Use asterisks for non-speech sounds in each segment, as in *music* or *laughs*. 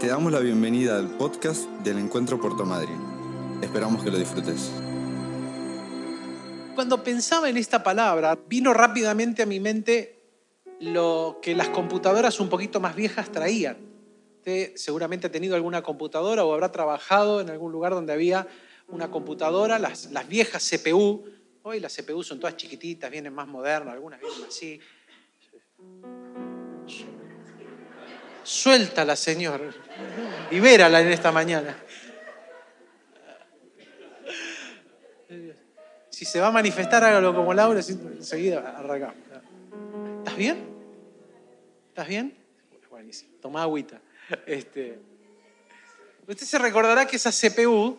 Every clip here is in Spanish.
Te damos la bienvenida al podcast del Encuentro Puerto Madryn. Esperamos que lo disfrutes. Cuando pensaba en esta palabra, vino rápidamente a mi mente lo que las computadoras un poquito más viejas traían. Usted seguramente ha tenido alguna computadora o habrá trabajado en algún lugar donde había una computadora, las, las viejas CPU. Hoy las CPU son todas chiquititas, vienen más modernas, algunas vienen así. Suéltala, Señor. Libérala en esta mañana. Si se va a manifestar, hágalo como Laura, enseguida arrancamos. ¿Estás bien? ¿Estás bien? Buenísimo. Toma agüita. Este, usted se recordará que esas CPU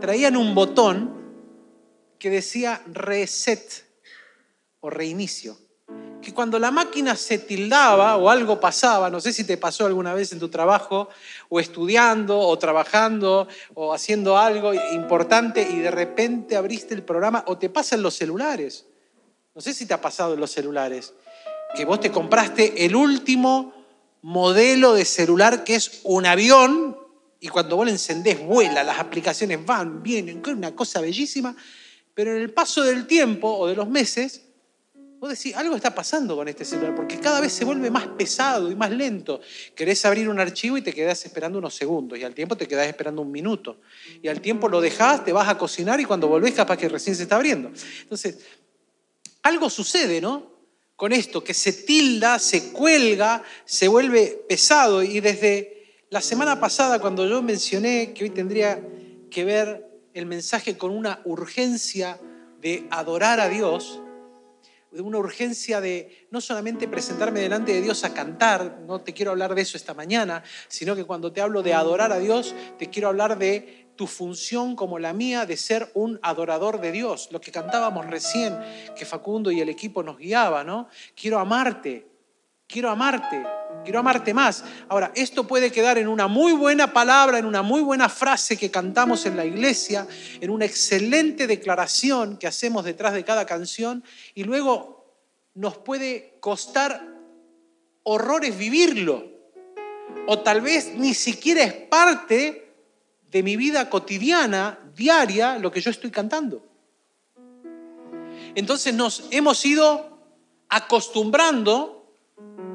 traían un botón que decía reset o reinicio que cuando la máquina se tildaba o algo pasaba, no sé si te pasó alguna vez en tu trabajo, o estudiando, o trabajando, o haciendo algo importante y de repente abriste el programa, o te pasa en los celulares. No sé si te ha pasado en los celulares, que vos te compraste el último modelo de celular que es un avión y cuando vos lo encendés vuela, las aplicaciones van, vienen, una cosa bellísima, pero en el paso del tiempo o de los meses Vos algo está pasando con este celular, porque cada vez se vuelve más pesado y más lento. Querés abrir un archivo y te quedás esperando unos segundos, y al tiempo te quedás esperando un minuto. Y al tiempo lo dejás, te vas a cocinar y cuando volvés capaz que recién se está abriendo. Entonces, algo sucede, ¿no? Con esto, que se tilda, se cuelga, se vuelve pesado. Y desde la semana pasada, cuando yo mencioné que hoy tendría que ver el mensaje con una urgencia de adorar a Dios, de una urgencia de no solamente presentarme delante de Dios a cantar, no te quiero hablar de eso esta mañana, sino que cuando te hablo de adorar a Dios, te quiero hablar de tu función como la mía de ser un adorador de Dios, lo que cantábamos recién, que Facundo y el equipo nos guiaba, ¿no? Quiero amarte, quiero amarte, quiero amarte más. Ahora, esto puede quedar en una muy buena palabra, en una muy buena frase que cantamos en la iglesia, en una excelente declaración que hacemos detrás de cada canción, y luego nos puede costar horrores vivirlo. O tal vez ni siquiera es parte de mi vida cotidiana, diaria, lo que yo estoy cantando. Entonces nos hemos ido acostumbrando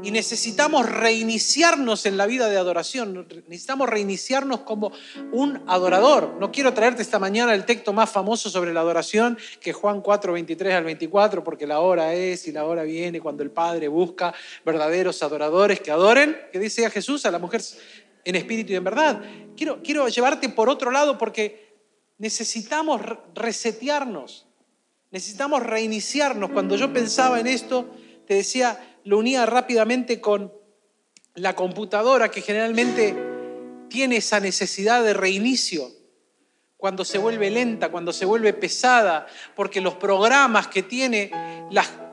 y necesitamos reiniciarnos en la vida de adoración, necesitamos reiniciarnos como un adorador. No quiero traerte esta mañana el texto más famoso sobre la adoración, que Juan 4, 23 al 24, porque la hora es y la hora viene cuando el Padre busca verdaderos adoradores que adoren, que dice a Jesús, a la mujer en espíritu y en verdad. Quiero, quiero llevarte por otro lado porque necesitamos resetearnos, necesitamos reiniciarnos. Cuando yo pensaba en esto, te decía, lo unía rápidamente con la computadora que generalmente tiene esa necesidad de reinicio cuando se vuelve lenta, cuando se vuelve pesada, porque los programas que tiene,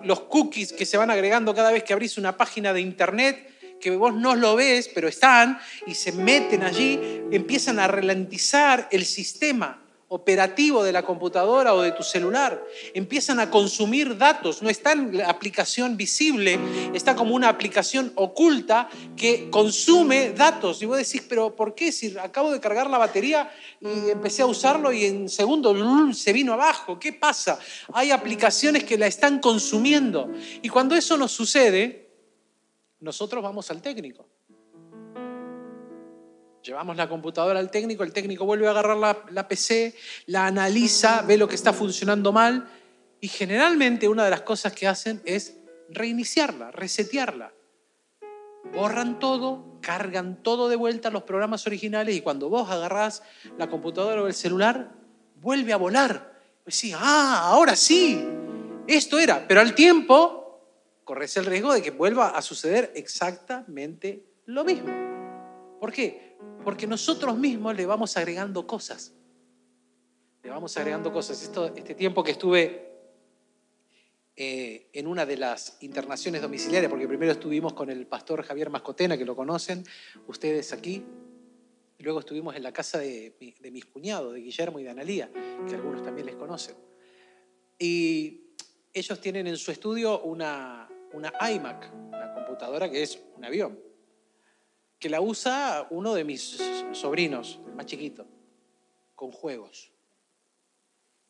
los cookies que se van agregando cada vez que abrís una página de internet, que vos no lo ves, pero están y se meten allí, empiezan a ralentizar el sistema operativo de la computadora o de tu celular. Empiezan a consumir datos. No está en la aplicación visible, está como una aplicación oculta que consume datos. Y vos decís, pero ¿por qué? Si acabo de cargar la batería y empecé a usarlo y en segundo se vino abajo. ¿Qué pasa? Hay aplicaciones que la están consumiendo. Y cuando eso nos sucede, nosotros vamos al técnico. Llevamos la computadora al técnico, el técnico vuelve a agarrar la, PC, la analiza, ve lo que está funcionando mal y generalmente una de las cosas que hacen es reiniciarla, resetearla. Borran todo, cargan todo de vuelta los programas originales y cuando vos agarrás la computadora o el celular, vuelve a volar. Decís, ah, ahora sí, esto era. Pero al tiempo corres el riesgo de que vuelva a suceder exactamente lo mismo. ¿Por qué? Porque nosotros mismos le vamos agregando cosas. Le vamos agregando cosas. Esto, este tiempo que estuve eh, en una de las internaciones domiciliarias, porque primero estuvimos con el pastor Javier Mascotena, que lo conocen ustedes aquí, luego estuvimos en la casa de, mis cuñados, de Guillermo y de Analía, que algunos también les conocen. Y ellos tienen en su estudio una, una iMac, una computadora que es un avión que la usa uno de mis sobrinos, el más chiquito, con juegos.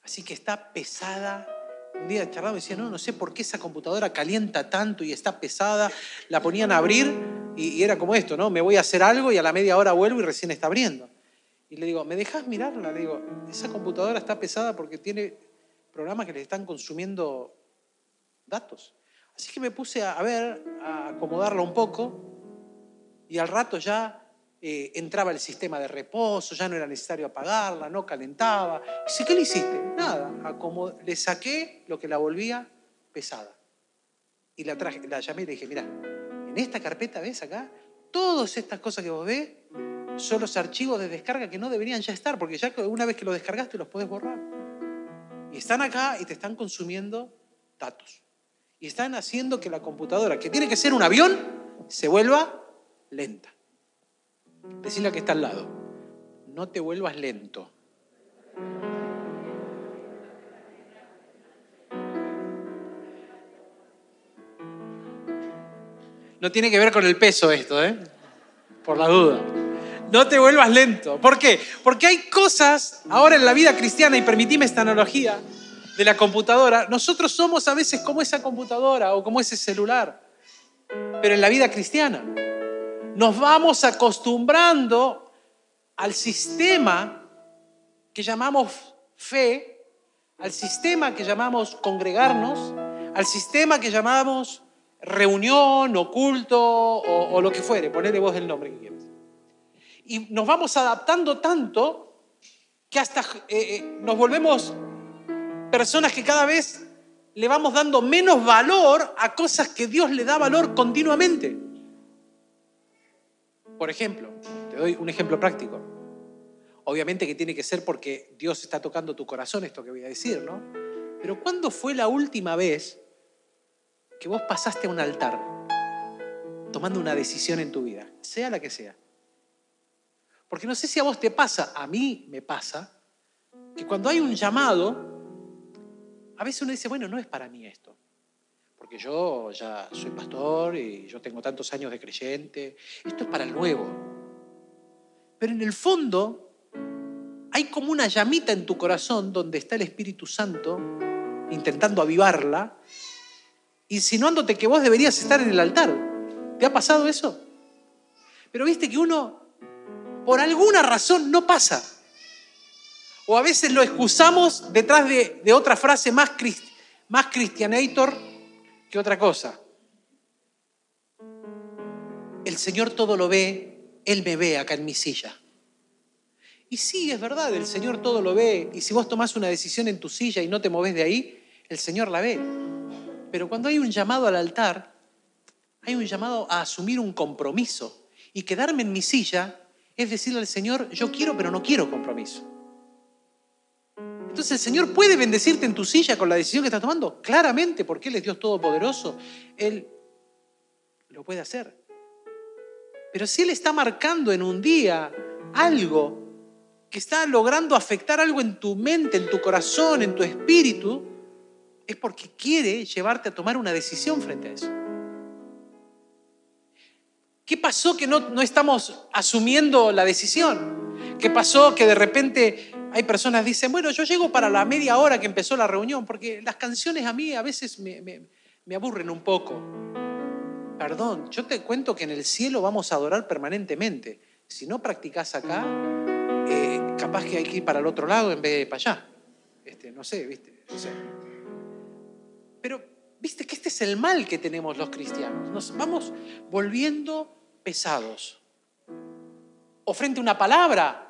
Así que está pesada. Un día charlaba y decía, no, no sé por qué esa computadora calienta tanto y está pesada. La ponían a abrir y, era como esto, ¿no? Me voy a hacer algo y a la media hora vuelvo y recién está abriendo. Y le digo, ¿me dejas mirarla? Le digo, esa computadora está pesada porque tiene programas que le están consumiendo datos. Así que me puse a, ver, a acomodarla un poco y al rato ya eh, entraba el sistema de reposo, ya no era necesario apagarla, no calentaba. Dice, ¿qué le hiciste? Nada, acomod- le saqué lo que la volvía pesada. Y la, traje, la llamé y le dije, mira, en esta carpeta, ¿ves acá? Todas estas cosas que vos ves son los archivos de descarga que no deberían ya estar, porque ya una vez que los descargaste los podés borrar. Y están acá y te están consumiendo datos. Y están haciendo que la computadora, que tiene que ser un avión, se vuelva lenta. Decirle a que está al lado, no te vuelvas lento. No tiene que ver con el peso esto, ¿eh? Por la duda. No te vuelvas lento. ¿Por qué? Porque hay cosas ahora en la vida cristiana, y permitime esta analogía de la computadora, nosotros somos a veces como esa computadora o como ese celular, pero en la vida cristiana nos vamos acostumbrando al sistema que llamamos fe, al sistema que llamamos congregarnos, al sistema que llamamos reunión o culto o, lo que fuere, ponele vos el nombre que quieras. Y nos vamos adaptando tanto que hasta eh, eh, nos volvemos personas que cada vez le vamos dando menos valor a cosas que Dios le da valor continuamente. Por ejemplo, te doy un ejemplo práctico. Obviamente que tiene que ser porque Dios está tocando tu corazón esto que voy a decir, ¿no? Pero ¿cuándo fue la última vez que vos pasaste a un altar tomando una decisión en tu vida, sea la que sea? Porque no sé si a vos te pasa, a mí me pasa, que cuando hay un llamado, a veces uno dice, bueno, no es para mí esto. Porque yo ya soy pastor y yo tengo tantos años de creyente. Esto es para el nuevo. Pero en el fondo hay como una llamita en tu corazón donde está el Espíritu Santo intentando avivarla, insinuándote que vos deberías estar en el altar. ¿Te ha pasado eso? Pero viste que uno, por alguna razón, no pasa. O a veces lo excusamos detrás de, otra frase más, crist, más cristianator que otra cosa. El Señor todo lo ve, Él me ve acá en mi silla. Y sí, es verdad, el Señor todo lo ve. Y si vos tomás una decisión en tu silla y no te moves de ahí, el Señor la ve. Pero cuando hay un llamado al altar, hay un llamado a asumir un compromiso. Y quedarme en mi silla es decirle al Señor, yo quiero, pero no quiero compromiso. Entonces el Señor puede bendecirte en tu silla con la decisión que estás tomando, claramente, porque Él es Dios Todopoderoso. Él lo puede hacer. Pero si Él está marcando en un día algo que está logrando afectar algo en tu mente, en tu corazón, en tu espíritu, es porque quiere llevarte a tomar una decisión frente a eso. ¿Qué pasó que no, no estamos asumiendo la decisión? ¿Qué pasó que de repente hay personas que dicen, bueno, yo llego para la media hora que empezó la reunión, porque las canciones a mí a veces me, aburren un poco. Perdón, yo te cuento que en el cielo vamos a adorar permanentemente. Si no practicás acá, eh, capaz que hay que ir para el otro lado en vez de para allá. Este, no sé, ¿viste? No sé. Pero, ¿viste que este es el mal que tenemos los cristianos? Nos vamos volviendo pesados. O frente a una palabra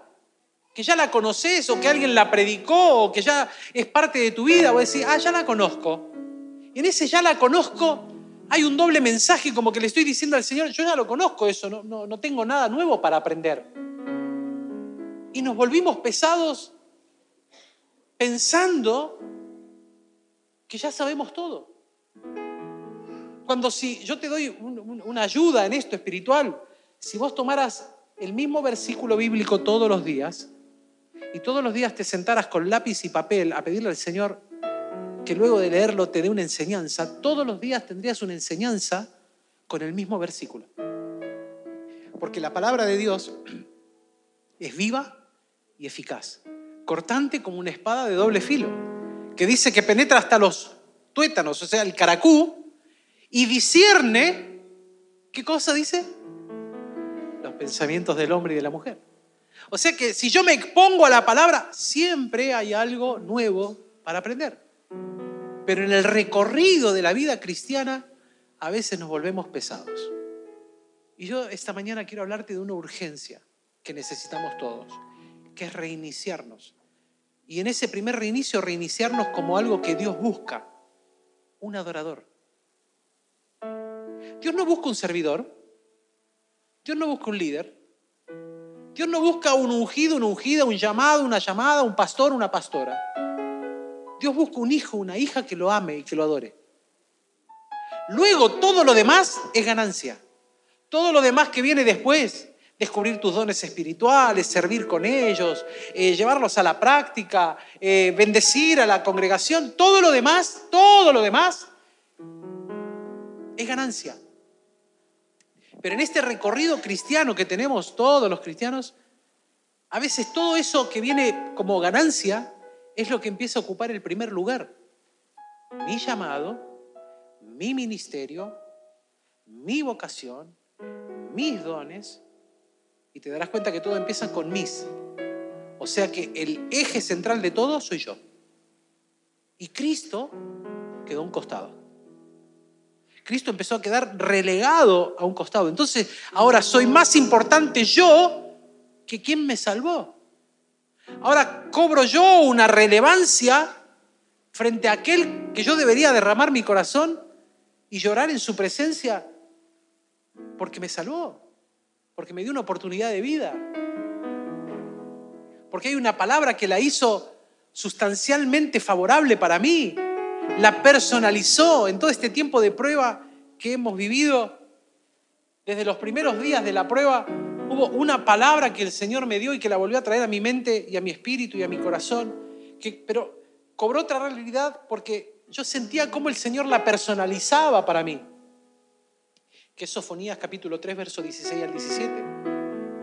que ya la conoces o que alguien la predicó o que ya es parte de tu vida, o decir, ah, ya la conozco. Y en ese ya la conozco hay un doble mensaje como que le estoy diciendo al Señor, yo ya lo conozco eso, no, no, no tengo nada nuevo para aprender. Y nos volvimos pesados pensando que ya sabemos todo. Cuando si yo te doy un, un, una ayuda en esto espiritual, si vos tomaras el mismo versículo bíblico todos los días y todos los días te sentaras con lápiz y papel a pedirle al Señor que luego de leerlo te dé una enseñanza, todos los días tendrías una enseñanza con el mismo versículo. Porque la palabra de Dios es viva y eficaz, cortante como una espada de doble filo, que dice que penetra hasta los tuétanos, o sea, el caracú, y discierne, ¿qué cosa dice? Los pensamientos del hombre y de la mujer. O sea que si yo me expongo a la palabra, siempre hay algo nuevo para aprender. Pero en el recorrido de la vida cristiana, a veces nos volvemos pesados. Y yo esta mañana quiero hablarte de una urgencia que necesitamos todos, que es reiniciarnos. Y en ese primer reinicio, reiniciarnos como algo que Dios busca, un adorador. Dios no busca un servidor, Dios no busca un líder, Dios no busca un ungido, una ungida, un llamado, una llamada, un pastor, una pastora. Dios busca un hijo, una hija que lo ame y que lo adore. Luego todo lo demás es ganancia. Todo lo demás que viene después, descubrir tus dones espirituales, servir con ellos, eh, llevarlos a la práctica, eh, bendecir a la congregación, todo lo demás, todo lo demás es ganancia. Pero en este recorrido cristiano que tenemos todos los cristianos, a veces todo eso que viene como ganancia es lo que empieza a ocupar el primer lugar. Mi llamado, mi ministerio, mi vocación, mis dones, y te darás cuenta que todo empieza con mis. O sea que el eje central de todo soy yo. Y Cristo quedó a un costado. Cristo empezó a quedar relegado a un costado. Entonces, ahora soy más importante yo que quien me salvó. Ahora cobro yo una relevancia frente a aquel que yo debería derramar mi corazón y llorar en su presencia porque me salvó, porque me dio una oportunidad de vida, porque hay una palabra que la hizo sustancialmente favorable para mí, la personalizó en todo este tiempo de prueba que hemos vivido. Desde los primeros días de la prueba hubo una palabra que el Señor me dio y que la volvió a traer a mi mente y a mi espíritu y a mi corazón, que, pero cobró otra realidad porque yo sentía cómo el Señor la personalizaba para mí. Que es Sofonías capítulo 3, verso 16 al 17,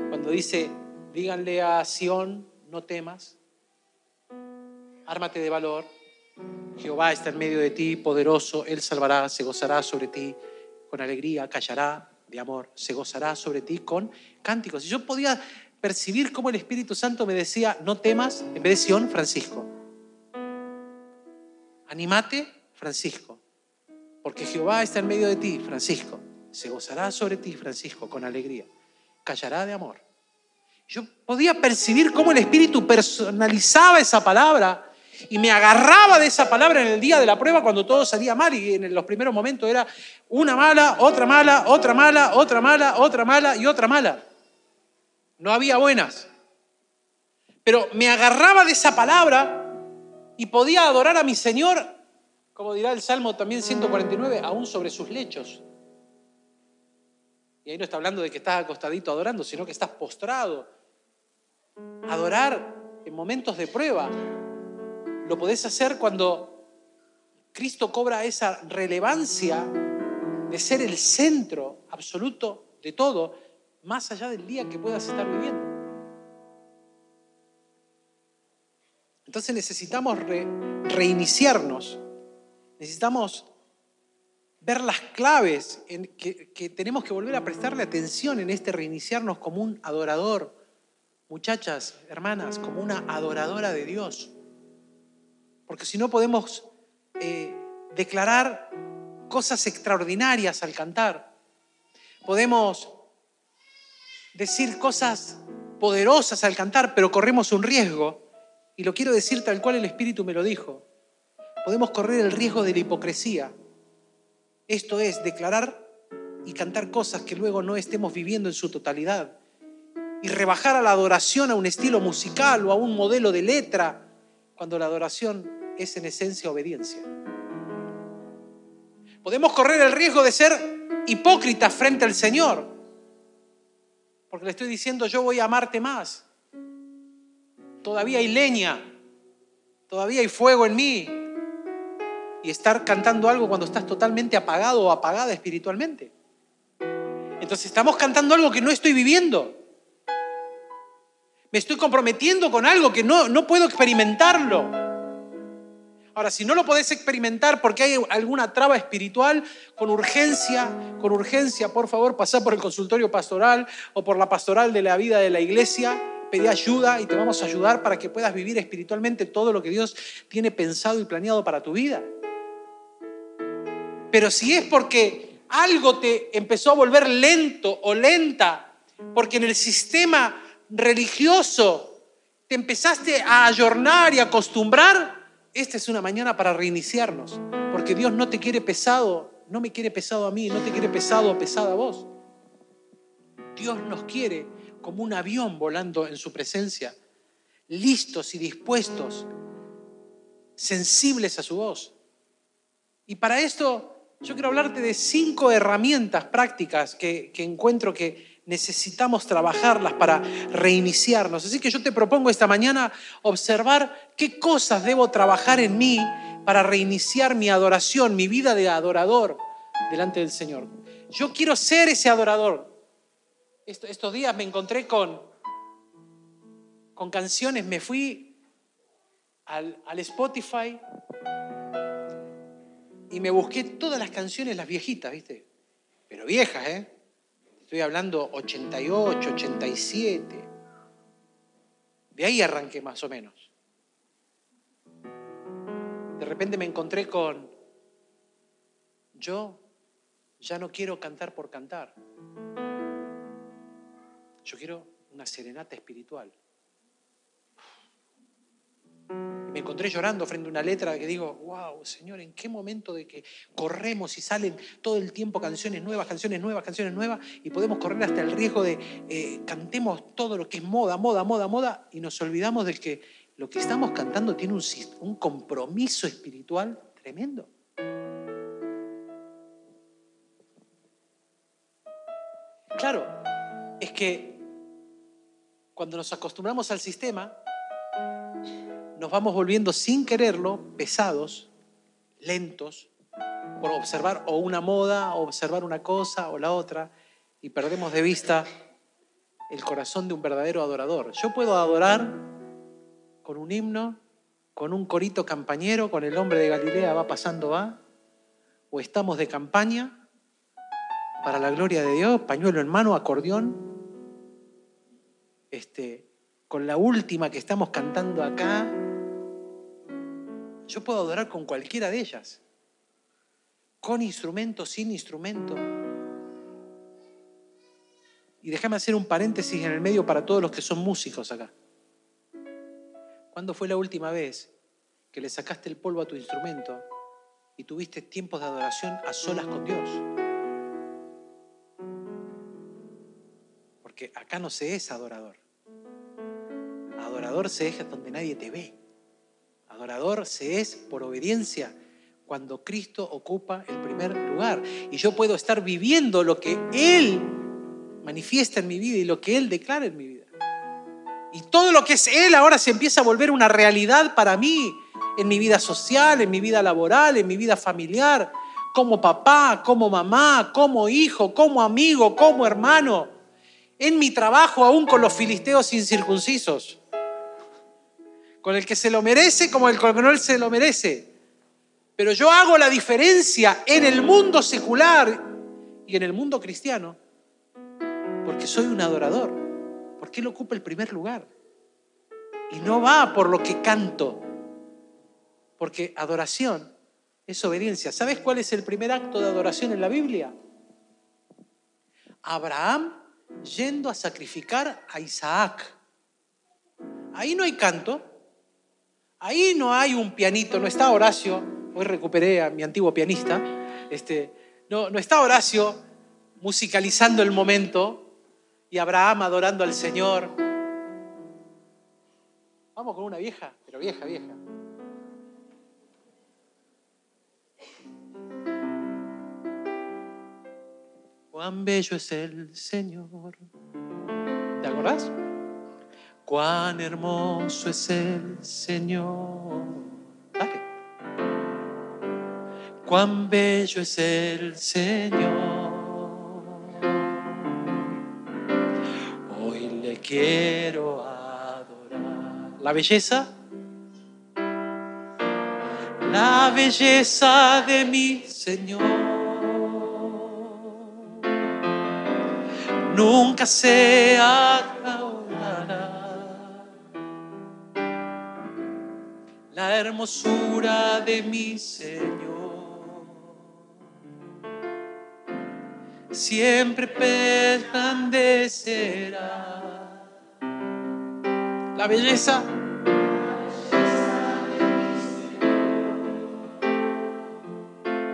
cuando dice, díganle a Sión, no temas, ármate de valor, Jehová está en medio de ti, poderoso, Él salvará, se gozará sobre ti con alegría, callará de amor, se gozará sobre ti con cánticos. Y yo podía percibir cómo el Espíritu Santo me decía, no temas, en vez de Sion, Francisco. Animate, Francisco, porque Jehová está en medio de ti, Francisco. Se gozará sobre ti, Francisco, con alegría. Callará de amor. Yo podía percibir cómo el Espíritu personalizaba esa palabra y me agarraba de esa palabra en el día de la prueba cuando todo salía mal y en los primeros momentos era una mala, otra mala, otra mala, otra mala, otra mala y otra mala. No había buenas. Pero me agarraba de esa palabra y podía adorar a mi Señor, como dirá el Salmo también 149, aún sobre sus lechos. Y ahí no está hablando de que estás acostadito adorando, sino que estás postrado. Adorar en momentos de prueba, lo podés hacer cuando Cristo cobra esa relevancia de ser el centro absoluto de todo, más allá del día que puedas estar viviendo. Entonces necesitamos reiniciarnos, necesitamos ver las claves en que, que tenemos que volver a prestarle atención en este reiniciarnos como un adorador, muchachas, hermanas, como una adoradora de Dios porque si no podemos eh, declarar cosas extraordinarias al cantar. Podemos decir cosas poderosas al cantar, pero corremos un riesgo, y lo quiero decir tal cual el Espíritu me lo dijo. Podemos correr el riesgo de la hipocresía. Esto es, declarar y cantar cosas que luego no estemos viviendo en su totalidad. Y rebajar a la adoración a un estilo musical o a un modelo de letra cuando la adoración es en esencia obediencia. Podemos correr el riesgo de ser hipócritas frente al Señor, porque le estoy diciendo yo voy a amarte más. Todavía hay leña, todavía hay fuego en mí. Y estar cantando algo cuando estás totalmente apagado o apagada espiritualmente. Entonces estamos cantando algo que no estoy viviendo. Me estoy comprometiendo con algo que no, no puedo experimentarlo. Ahora, si no lo podés experimentar porque hay alguna traba espiritual, con urgencia, con urgencia, por favor, pasá por el consultorio pastoral o por la pastoral de la vida de la iglesia, pedí ayuda y te vamos a ayudar para que puedas vivir espiritualmente todo lo que Dios tiene pensado y planeado para tu vida. Pero si es porque algo te empezó a volver lento o lenta, porque en el sistema religioso te empezaste a ayornar y acostumbrar, esta es una mañana para reiniciarnos, porque Dios no te quiere pesado, no me quiere pesado a mí, no te quiere pesado pesada a vos. Dios nos quiere como un avión volando en su presencia, listos y dispuestos, sensibles a su voz. Y para esto yo quiero hablarte de cinco herramientas prácticas que, que encuentro que necesitamos trabajarlas para reiniciarnos. Así que yo te propongo esta mañana observar qué cosas debo trabajar en mí para reiniciar mi adoración, mi vida de adorador delante del Señor. Yo quiero ser ese adorador. Estos días me encontré con, con canciones, me fui al, al Spotify y me busqué todas las canciones, las viejitas, ¿viste? Pero viejas, ¿eh? Estoy hablando 88, 87. De ahí arranqué más o menos. De repente me encontré con, yo ya no quiero cantar por cantar. Yo quiero una serenata espiritual me encontré llorando frente a una letra que digo, wow, Señor, ¿en qué momento de que corremos y salen todo el tiempo canciones nuevas, canciones nuevas, canciones nuevas y podemos correr hasta el riesgo de eh, cantemos todo lo que es moda, moda, moda, moda y nos olvidamos de que lo que estamos cantando tiene un, un compromiso espiritual tremendo? Claro, es que cuando nos acostumbramos al sistema, nos vamos volviendo sin quererlo pesados, lentos, por observar o una moda, observar una cosa o la otra, y perdemos de vista el corazón de un verdadero adorador. Yo puedo adorar con un himno, con un corito campañero, con el hombre de Galilea va pasando va, o estamos de campaña para la gloria de Dios, pañuelo en mano, acordeón, este, con la última que estamos cantando acá, yo puedo adorar con cualquiera de ellas, con instrumento, sin instrumento. Y déjame hacer un paréntesis en el medio para todos los que son músicos acá. ¿Cuándo fue la última vez que le sacaste el polvo a tu instrumento y tuviste tiempos de adoración a solas con Dios? Porque acá no se es adorador. Adorador se es donde nadie te ve. Adorador se es por obediencia cuando Cristo ocupa el primer lugar. Y yo puedo estar viviendo lo que Él manifiesta en mi vida y lo que Él declara en mi vida. Y todo lo que es Él ahora se empieza a volver una realidad para mí, en mi vida social, en mi vida laboral, en mi vida familiar, como papá, como mamá, como hijo, como amigo, como hermano, en mi trabajo aún con los filisteos incircuncisos con el que se lo merece como el que no se lo merece. Pero yo hago la diferencia en el mundo secular y en el mundo cristiano porque soy un adorador, porque Él ocupa el primer lugar. Y no va por lo que canto, porque adoración es obediencia. ¿Sabes cuál es el primer acto de adoración en la Biblia? Abraham yendo a sacrificar a Isaac. Ahí no hay canto, Ahí no hay un pianito, no está Horacio, hoy recuperé a mi antiguo pianista, este, no, no está Horacio musicalizando el momento y Abraham adorando al Señor. Vamos con una vieja, pero vieja, vieja. Cuán bello es el Señor. ¿Te acordás? Cuán hermoso es el Señor. Dale. Cuán bello es el Señor. quiero adorar. La belleza, la belleza de mi Señor. Nunca se hermosura de mi Señor. siempre resplandecerá. La belleza.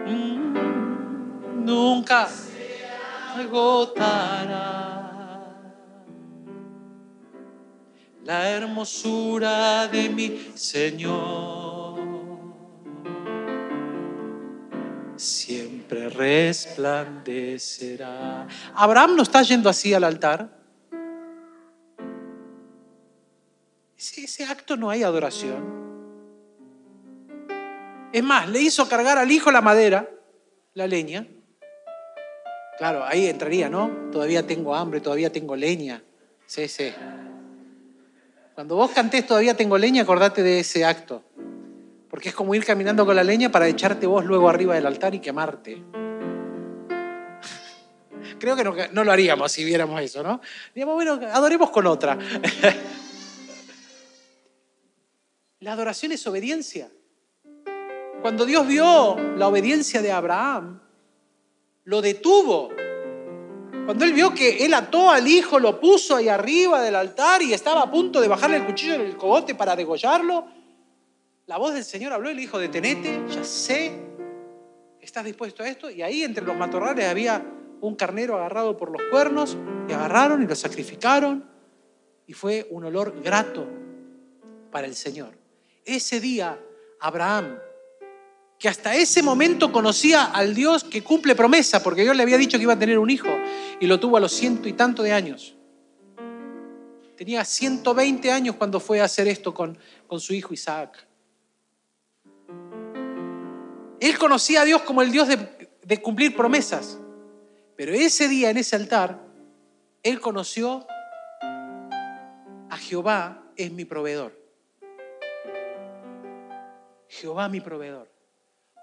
Mm, nunca agotará hermosura de mi Señor. Siempre resplandecerá. Abraham no está yendo así al altar. Ese, ese acto no hay adoración. Es más, le hizo cargar al hijo la madera, la leña. Claro, ahí entraría, ¿no? Todavía tengo hambre, todavía tengo leña. Sí, sí. Cuando vos cantés todavía tengo leña, acordate de ese acto. Porque es como ir caminando con la leña para echarte vos luego arriba del altar y quemarte. *laughs* Creo que no, lo haríamos si viéramos eso, ¿no? Digamos, bueno, adoremos con otra. *laughs* La adoración es obediencia. Cuando Dios vio la obediencia de Abraham, lo detuvo. Cuando él vio que él ató al hijo, lo puso ahí arriba del altar y estaba a punto de bajarle el cuchillo en el cogote para degollarlo, la voz del Señor habló y le dijo, detenete, ya sé, ¿estás dispuesto a esto? Y ahí entre los matorrales había un carnero agarrado por los cuernos y agarraron y lo sacrificaron y fue un olor grato para el Señor. Ese día Abraham, que hasta ese momento conocía al Dios que cumple promesa, porque Dios le había dicho que iba a tener un hijo y lo tuvo a los ciento y tanto de años. Tenía 120 años cuando fue a hacer esto con, con su hijo Isaac. Él conocía a Dios como el Dios de, de cumplir promesas. Pero ese día en ese altar, él conoció a Jehová es mi proveedor. Jehová mi proveedor.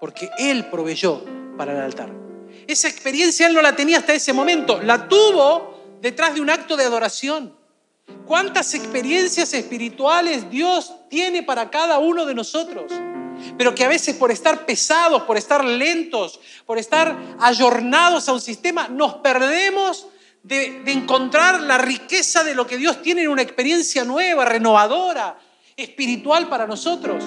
Porque él proveyó para el altar. Esa experiencia él no la tenía hasta ese momento. La tuvo detrás de un acto de adoración. ¿Cuántas experiencias espirituales Dios tiene para cada uno de nosotros? pero que a veces por estar pesados, por estar lentos, por estar ayornados a un sistema, nos perdemos de, de, encontrar la riqueza de lo que Dios tiene en una experiencia nueva, renovadora, espiritual para nosotros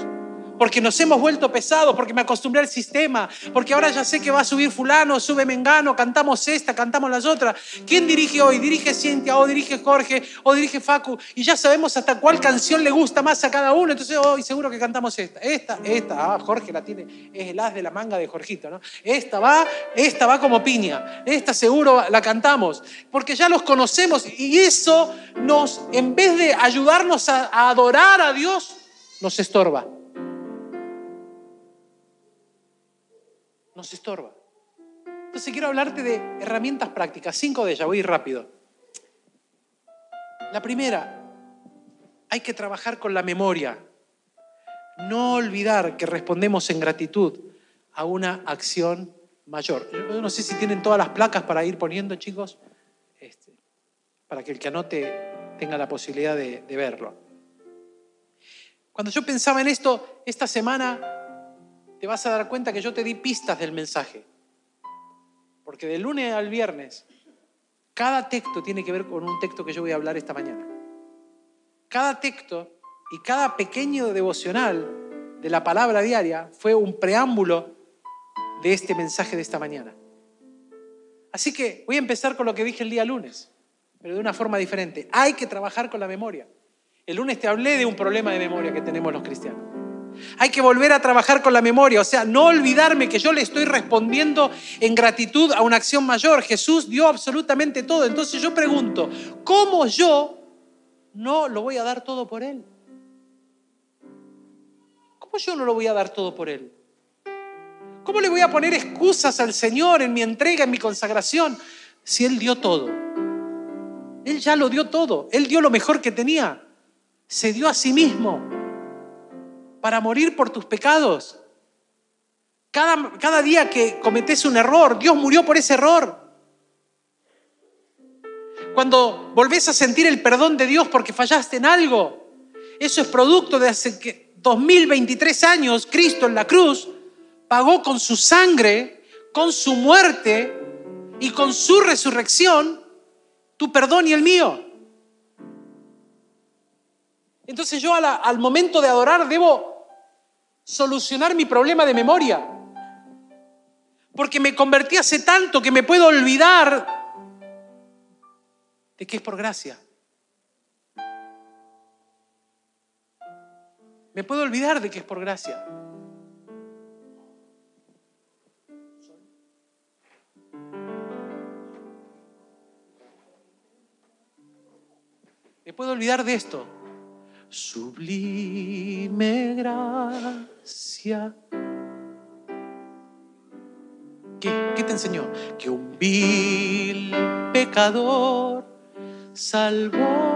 porque nos hemos vuelto pesados, porque me acostumbré al sistema, porque ahora ya sé que va a subir fulano, sube Mengano, cantamos esta, cantamos las otras. ¿Quién dirige hoy? Dirige Cintia, o dirige Jorge, o dirige Facu, y ya sabemos hasta cuál canción le gusta más a cada uno, entonces hoy seguro que cantamos esta, esta, esta, ah, Jorge la tiene, es el as de la manga de Jorgito, ¿no? Esta va, esta va como piña, esta seguro la cantamos, porque ya los conocemos y eso nos, en vez de ayudarnos a, a adorar a Dios, nos estorba. Nos estorba. Entonces quiero hablarte de herramientas prácticas, cinco de ellas, voy a ir rápido. La primera, hay que trabajar con la memoria. No olvidar que respondemos en gratitud a una acción mayor. Yo no sé si tienen todas las placas para ir poniendo, chicos, este, para que el que anote tenga la posibilidad de, de verlo. Cuando yo pensaba en esto, esta semana te vas a dar cuenta que yo te di pistas del mensaje. Porque de lunes al viernes, cada texto tiene que ver con un texto que yo voy a hablar esta mañana. Cada texto y cada pequeño devocional de la palabra diaria fue un preámbulo de este mensaje de esta mañana. Así que voy a empezar con lo que dije el día lunes, pero de una forma diferente. Hay que trabajar con la memoria. El lunes te hablé de un problema de memoria que tenemos los cristianos. Hay que volver a trabajar con la memoria, o sea, no olvidarme que yo le estoy respondiendo en gratitud a una acción mayor. Jesús dio absolutamente todo. Entonces yo pregunto, ¿cómo yo no lo voy a dar todo por Él? ¿Cómo yo no lo voy a dar todo por Él? ¿Cómo le voy a poner excusas al Señor en mi entrega, en mi consagración, si Él dio todo? Él ya lo dio todo. Él dio lo mejor que tenía. Se dio a sí mismo para morir por tus pecados. Cada, cada día que cometes un error, Dios murió por ese error. Cuando volvés a sentir el perdón de Dios porque fallaste en algo, eso es producto de hace 2023 años, Cristo en la cruz pagó con su sangre, con su muerte y con su resurrección tu perdón y el mío. Entonces yo al momento de adorar debo solucionar mi problema de memoria. Porque me convertí hace tanto que me puedo olvidar de que es por gracia. Me puedo olvidar de que es por gracia. Me puedo olvidar de esto. Sublime gracia. ¿Qué, ¿Qué, te enseñó? Que un vil pecador salvó.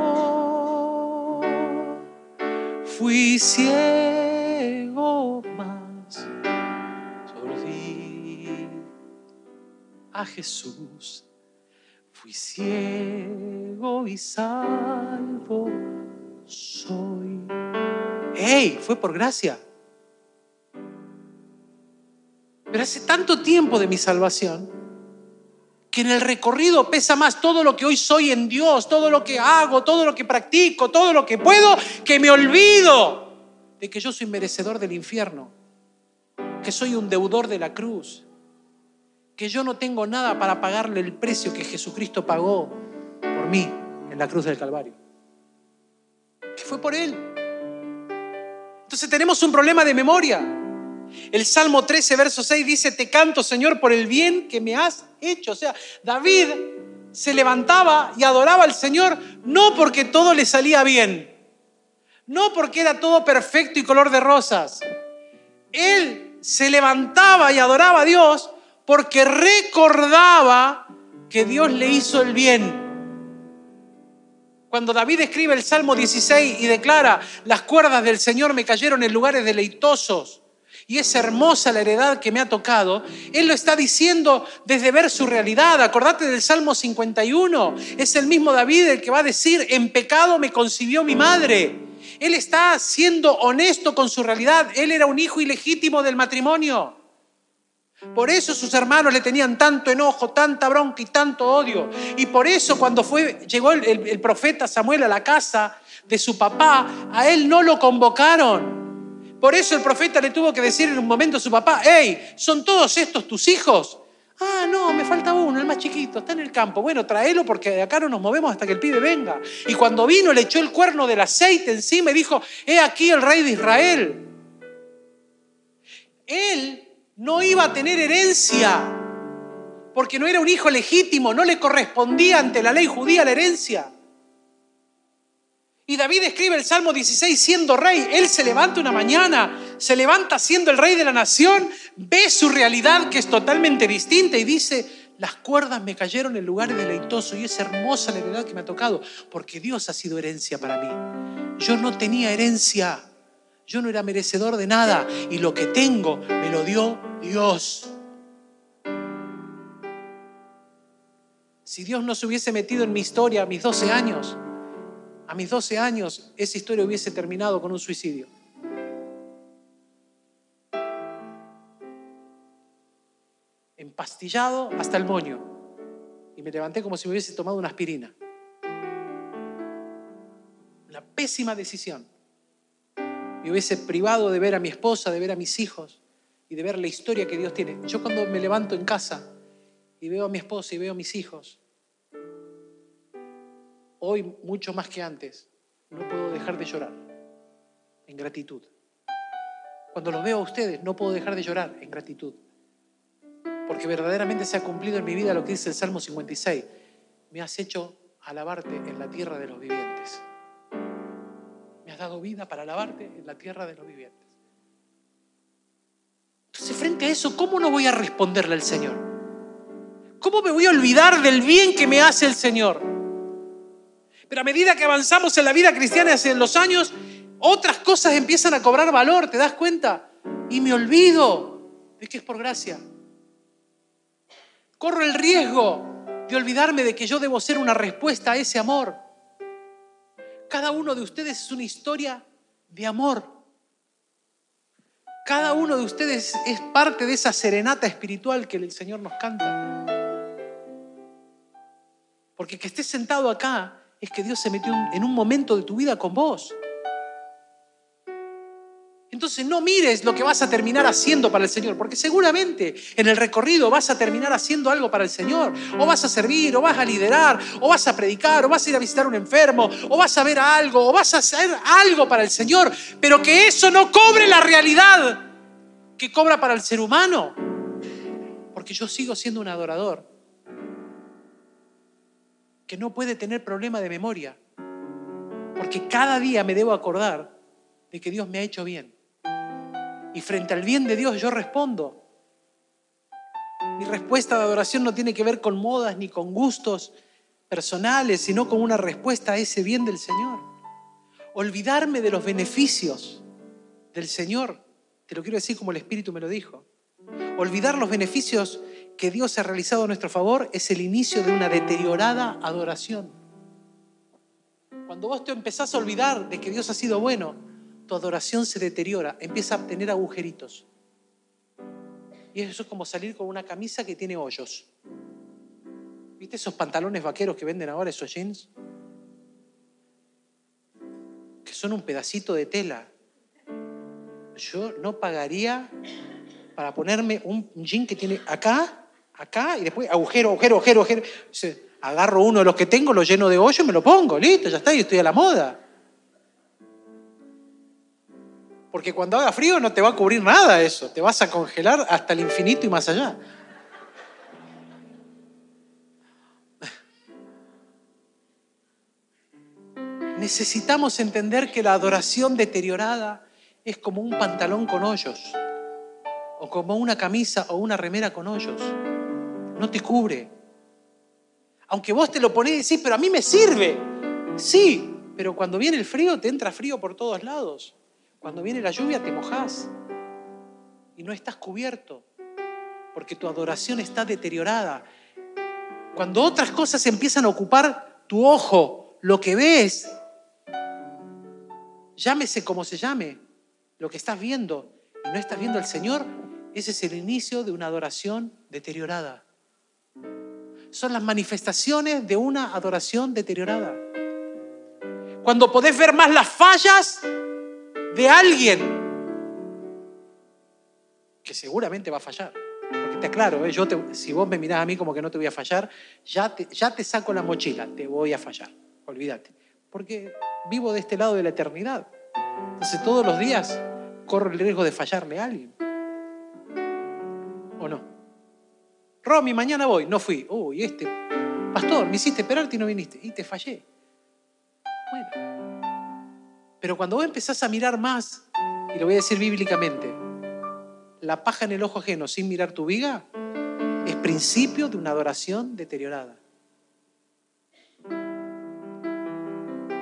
Fui ciego más, solo a Jesús Fui ciego y salvo soy. ¡Ey! Fue por gracia. Pero hace tanto tiempo de mi salvación que en el recorrido pesa más todo lo que hoy soy en Dios, todo lo que hago, todo lo que practico, todo lo que puedo, que me olvido de que yo soy merecedor del infierno, que soy un deudor de la cruz, que yo no tengo nada para pagarle el precio que Jesucristo pagó por mí en la cruz del Calvario. Fue por Él. Entonces tenemos un problema de memoria. El Salmo 13, verso 6 dice, te canto Señor por el bien que me has hecho. O sea, David se levantaba y adoraba al Señor no porque todo le salía bien, no porque era todo perfecto y color de rosas. Él se levantaba y adoraba a Dios porque recordaba que Dios le hizo el bien. Cuando David escribe el Salmo 16 y declara, las cuerdas del Señor me cayeron en lugares deleitosos y es hermosa la heredad que me ha tocado, Él lo está diciendo desde ver su realidad. Acordate del Salmo 51, es el mismo David el que va a decir, en pecado me concibió mi madre. Él está siendo honesto con su realidad, Él era un hijo ilegítimo del matrimonio. Por eso sus hermanos le tenían tanto enojo, tanta bronca y tanto odio. Y por eso cuando fue, llegó el, profeta Samuel a la casa de su papá, a él no lo convocaron. Por eso el profeta le tuvo que decir en un momento a su papá, hey, ¿son todos estos tus hijos? Ah, no, me falta uno, el más chiquito, está en el campo. Bueno, tráelo porque de acá no nos movemos hasta que el pibe venga. Y cuando vino le echó el cuerno del aceite encima y dijo, he aquí el rey de Israel. Él no iba a tener herencia, porque no era un hijo legítimo, no le correspondía ante la ley judía la herencia. Y David escribe el Salmo 16 siendo rey. Él se levanta una mañana, se levanta siendo el rey de la nación, ve su realidad que es totalmente distinta y dice, las cuerdas me cayeron en lugares deleitosos y es hermosa la heredad que me ha tocado, porque Dios ha sido herencia para mí. Yo no tenía herencia. Yo no era merecedor de nada y lo que tengo me lo dio Dios. Si Dios no se hubiese metido en mi historia a mis 12 años, a mis 12 años esa historia hubiese terminado con un suicidio. Empastillado hasta el moño. Y me levanté como si me hubiese tomado una aspirina. Una pésima decisión me hubiese privado de ver a mi esposa, de ver a mis hijos y de ver la historia que Dios tiene. Yo cuando me levanto en casa y veo a mi esposa y veo a mis hijos, hoy mucho más que antes, no puedo dejar de llorar en gratitud. Cuando los veo a ustedes, no puedo dejar de llorar en gratitud. Porque verdaderamente se ha cumplido en mi vida lo que dice el Salmo 56. Me has hecho alabarte en la tierra de los vivientes has dado vida para alabarte en la tierra de los vivientes. Entonces, frente a eso, ¿cómo no voy a responderle al Señor? ¿Cómo me voy a olvidar del bien que me hace el Señor? Pero a medida que avanzamos en la vida cristiana hace los años, otras cosas empiezan a cobrar valor, ¿te das cuenta? Y me olvido de que es por gracia. Corro el riesgo de olvidarme de que yo debo ser una respuesta a ese amor. Cada uno de ustedes es una historia de amor. Cada uno de ustedes es parte de esa serenata espiritual que el Señor nos canta. Porque que estés sentado acá es que Dios se metió en un momento de tu vida con vos. Entonces no mires lo que vas a terminar haciendo para el Señor, porque seguramente en el recorrido vas a terminar haciendo algo para el Señor. O vas a servir, o vas a liderar, o vas a predicar, o vas a ir a visitar a un enfermo, o vas a ver algo, o vas a hacer algo para el Señor. Pero que eso no cobre la realidad que cobra para el ser humano. Porque yo sigo siendo un adorador que no puede tener problema de memoria. Porque cada día me debo acordar de que Dios me ha hecho bien. Y frente al bien de Dios yo respondo. Mi respuesta de adoración no tiene que ver con modas ni con gustos personales, sino con una respuesta a ese bien del Señor. Olvidarme de los beneficios del Señor, te lo quiero decir como el Espíritu me lo dijo. Olvidar los beneficios que Dios ha realizado a nuestro favor es el inicio de una deteriorada adoración. Cuando vos te empezás a olvidar de que Dios ha sido bueno, tu adoración se deteriora, empieza a tener agujeritos. Y eso es como salir con una camisa que tiene hoyos. ¿Viste esos pantalones vaqueros que venden ahora, esos jeans? Que son un pedacito de tela. Yo no pagaría para ponerme un jean que tiene acá, acá, y después agujero, agujero, agujero, agujero. Agarro uno de los que tengo, lo lleno de hoyo y me lo pongo, listo, ya está, y estoy a la moda. Porque cuando haga frío no te va a cubrir nada eso. Te vas a congelar hasta el infinito y más allá. *laughs* Necesitamos entender que la adoración deteriorada es como un pantalón con hoyos, o como una camisa o una remera con hoyos. No te cubre. Aunque vos te lo ponés y decís, pero a mí me sirve. Sí, pero cuando viene el frío te entra frío por todos lados. Cuando viene la lluvia te mojas y no estás cubierto porque tu adoración está deteriorada. Cuando otras cosas empiezan a ocupar tu ojo, lo que ves, llámese como se llame, lo que estás viendo y no estás viendo al Señor, ese es el inicio de una adoración deteriorada. Son las manifestaciones de una adoración deteriorada. Cuando podés ver más las fallas de alguien que seguramente va a fallar. Porque te aclaro, ¿eh? yo si vos me mirás a mí como que no te voy a fallar, ya te, ya te saco la mochila, te voy a fallar. Olvídate. Porque vivo de este lado de la eternidad. Entonces todos los días corro el riesgo de fallarle a alguien. ¿O no? Romy, mañana voy. No fui. Uy, este. Pastor, me hiciste esperarte y no viniste. Y te fallé. Bueno. Pero cuando vos empezás a mirar más, y lo voy a decir bíblicamente, la paja en el ojo ajeno sin mirar tu viga es principio de una adoración deteriorada.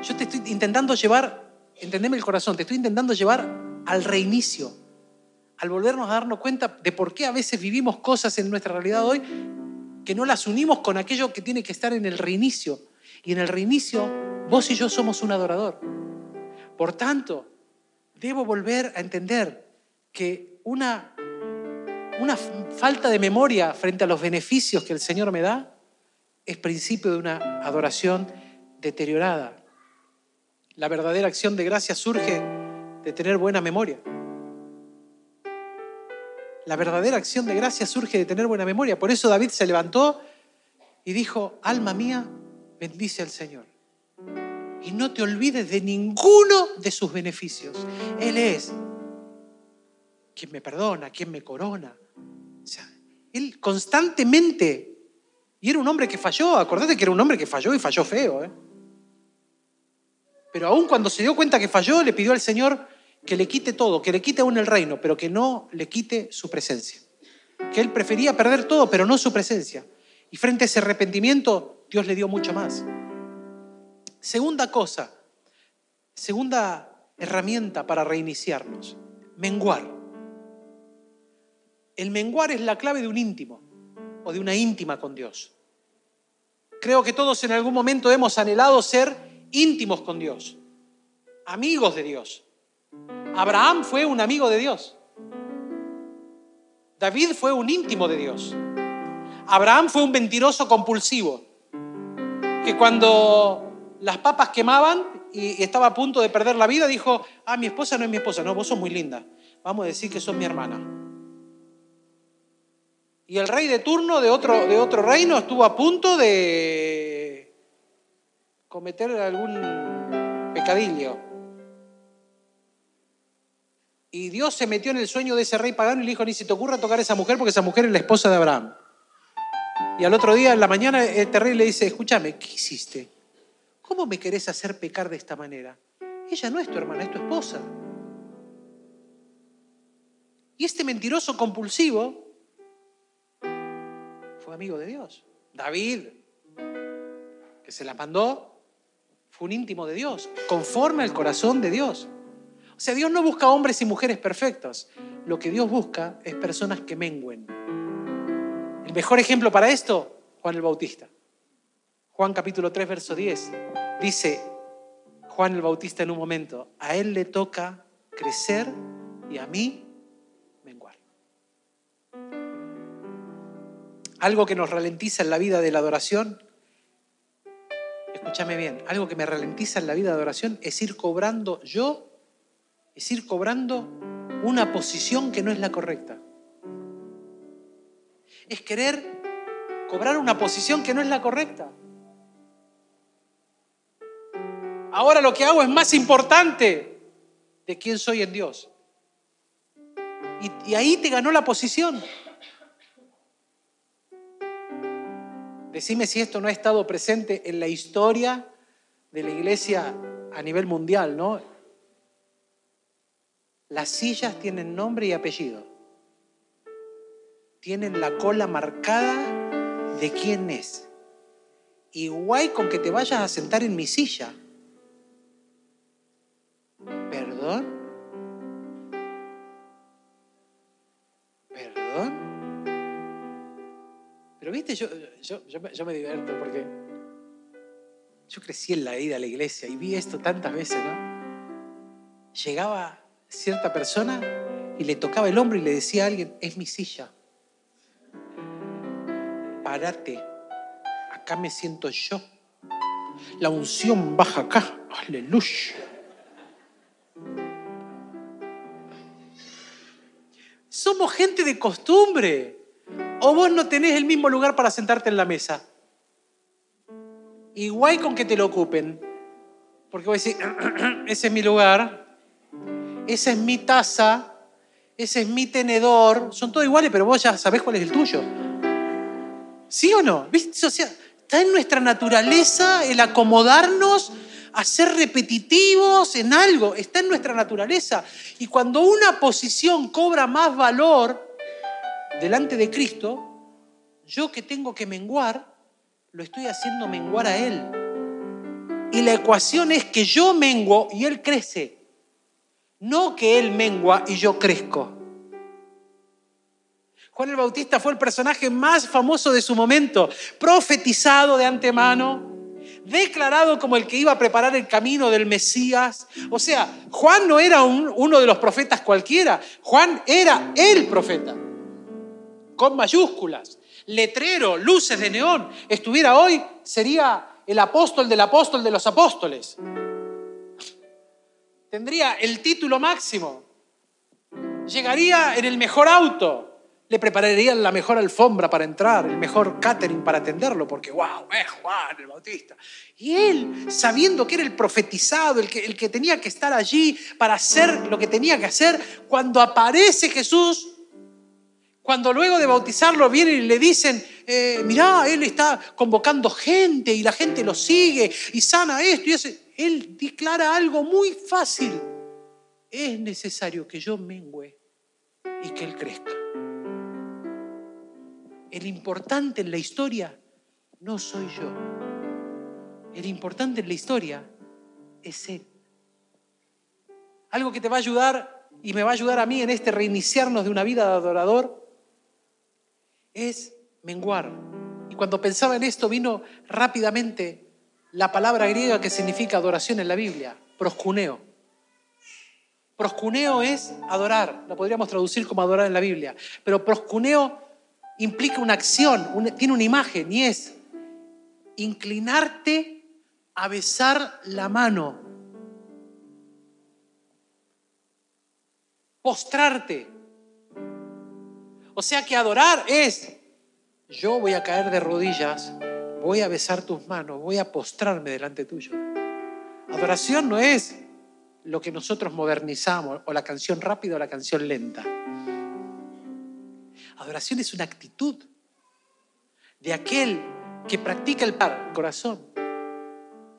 Yo te estoy intentando llevar, entendeme el corazón, te estoy intentando llevar al reinicio, al volvernos a darnos cuenta de por qué a veces vivimos cosas en nuestra realidad hoy que no las unimos con aquello que tiene que estar en el reinicio. Y en el reinicio, vos y yo somos un adorador. Por tanto, debo volver a entender que una, una falta de memoria frente a los beneficios que el Señor me da es principio de una adoración deteriorada. La verdadera acción de gracia surge de tener buena memoria. La verdadera acción de gracia surge de tener buena memoria. Por eso David se levantó y dijo, alma mía, bendice al Señor y no te olvides de ninguno de sus beneficios. Él es quien me perdona, quien me corona. Él constantemente, y era un hombre que falló, acordate que era un hombre que falló y falló feo. ¿eh? Pero aún cuando se dio cuenta que falló, le pidió al Señor que le quite todo, que le quite aún el reino, pero que no le quite su presencia. Que él prefería perder todo, pero no su presencia. Y frente a ese arrepentimiento, Dios le dio mucho más. Segunda cosa, segunda herramienta para reiniciarnos, menguar. El menguar es la clave de un íntimo o de una íntima con Dios. Creo que todos en algún momento hemos anhelado ser íntimos con Dios, amigos de Dios. Abraham fue un amigo de Dios. David fue un íntimo de Dios. Abraham fue un mentiroso compulsivo, que cuando las papas quemaban y estaba a punto de perder la vida, dijo, ah, mi esposa no es mi esposa, no, vos sos muy linda, vamos a decir que sos mi hermana. Y el rey de turno de otro, de otro reino estuvo a punto de cometer algún pecadillo. Y Dios se metió en el sueño de ese rey pagano y le dijo, ni si te ocurra tocar a esa mujer porque esa mujer es la esposa de Abraham. Y al otro día, en la mañana, este rey le dice, escúchame, ¿qué hiciste? ¿Cómo me querés hacer pecar de esta manera? Ella no es tu hermana, es tu esposa. Y este mentiroso compulsivo fue amigo de Dios. David, que se la mandó, fue un íntimo de Dios, conforme al corazón de Dios. O sea, Dios no busca hombres y mujeres perfectos. Lo que Dios busca es personas que mengüen. El mejor ejemplo para esto, Juan el Bautista. Juan capítulo 3, verso 10. Dice Juan el Bautista en un momento, a él le toca crecer y a mí menguar. Algo que nos ralentiza en la vida de la adoración, escúchame bien, algo que me ralentiza en la vida de adoración es ir cobrando yo, es ir cobrando una posición que no es la correcta. Es querer cobrar una posición que no es la correcta. Ahora lo que hago es más importante de quién soy en Dios. Y, ahí te ganó la posición. Decime si esto no ha estado presente en la historia de la iglesia a nivel mundial, ¿no? Las sillas tienen nombre y apellido. Tienen la cola marcada de quién es. Igual con que te vayas a sentar en mi silla. ¿Perdón? ¿Perdón? Pero viste, yo, yo, yo, me, divierto porque yo crecí en la ida a la iglesia y vi esto tantas veces, ¿no? Llegaba cierta persona y le tocaba el hombro y le decía a alguien, es mi silla. Párate, acá me siento yo. La unción baja acá, aleluya. Somos gente de costumbre. O vos no tenés el mismo lugar para sentarte en la mesa. Igual con que te lo ocupen. Porque voy a decir, ese es mi lugar, esa es mi taza, ese es mi tenedor. Son todos iguales, pero vos ya sabés cuál es el tuyo. ¿Sí o no? ¿Viste? O sea, está en nuestra naturaleza el acomodarnos a ser repetitivos en algo. Está en nuestra naturaleza. Y cuando una posición cobra más valor delante de Cristo, yo que tengo que menguar, lo estoy haciendo menguar a Él. Y la ecuación es que yo menguo y Él crece. No que Él mengua y yo crezco. Juan el Bautista fue el personaje más famoso de su momento, profetizado de antemano, declarado como el que iba a preparar el camino del Mesías. O sea, Juan no era uno de los profetas cualquiera, Juan era el profeta, con mayúsculas, letrero, luces de neón. Estuviera hoy, sería el apóstol del apóstol de los apóstoles. Tendría el título máximo. Llegaría en el mejor auto le prepararían la mejor alfombra para entrar, el mejor catering para atenderlo, porque wow, es Juan el Bautista. Y él, sabiendo que era el profetizado, el que, tenía que estar allí para hacer lo que tenía que hacer, cuando aparece Jesús, cuando luego de bautizarlo vienen y le dicen, eh, mirá, él está convocando gente y la gente lo sigue y sana esto y él declara algo muy fácil. Es necesario que yo mengüe y que él crezca. El importante en la historia no soy yo. el importante en la historia es Él. Algo que te va a ayudar y me va a ayudar a mí en este reiniciarnos de una vida de adorador es menguar. Y cuando pensaba en esto vino rápidamente la palabra griega que significa adoración en la Biblia, proscuneo. Proscuneo es adorar, lo podríamos traducir como adorar en la Biblia, pero proscuneo implica una acción, tiene una imagen y es inclinarte a besar la mano, postrarte. O sea que adorar es, yo voy a caer de rodillas, voy a besar tus manos, voy a postrarme delante tuyo. Adoración no es lo que nosotros modernizamos, o la canción rápida o la canción lenta. Adoración es una actitud de aquel que practica el par, corazón.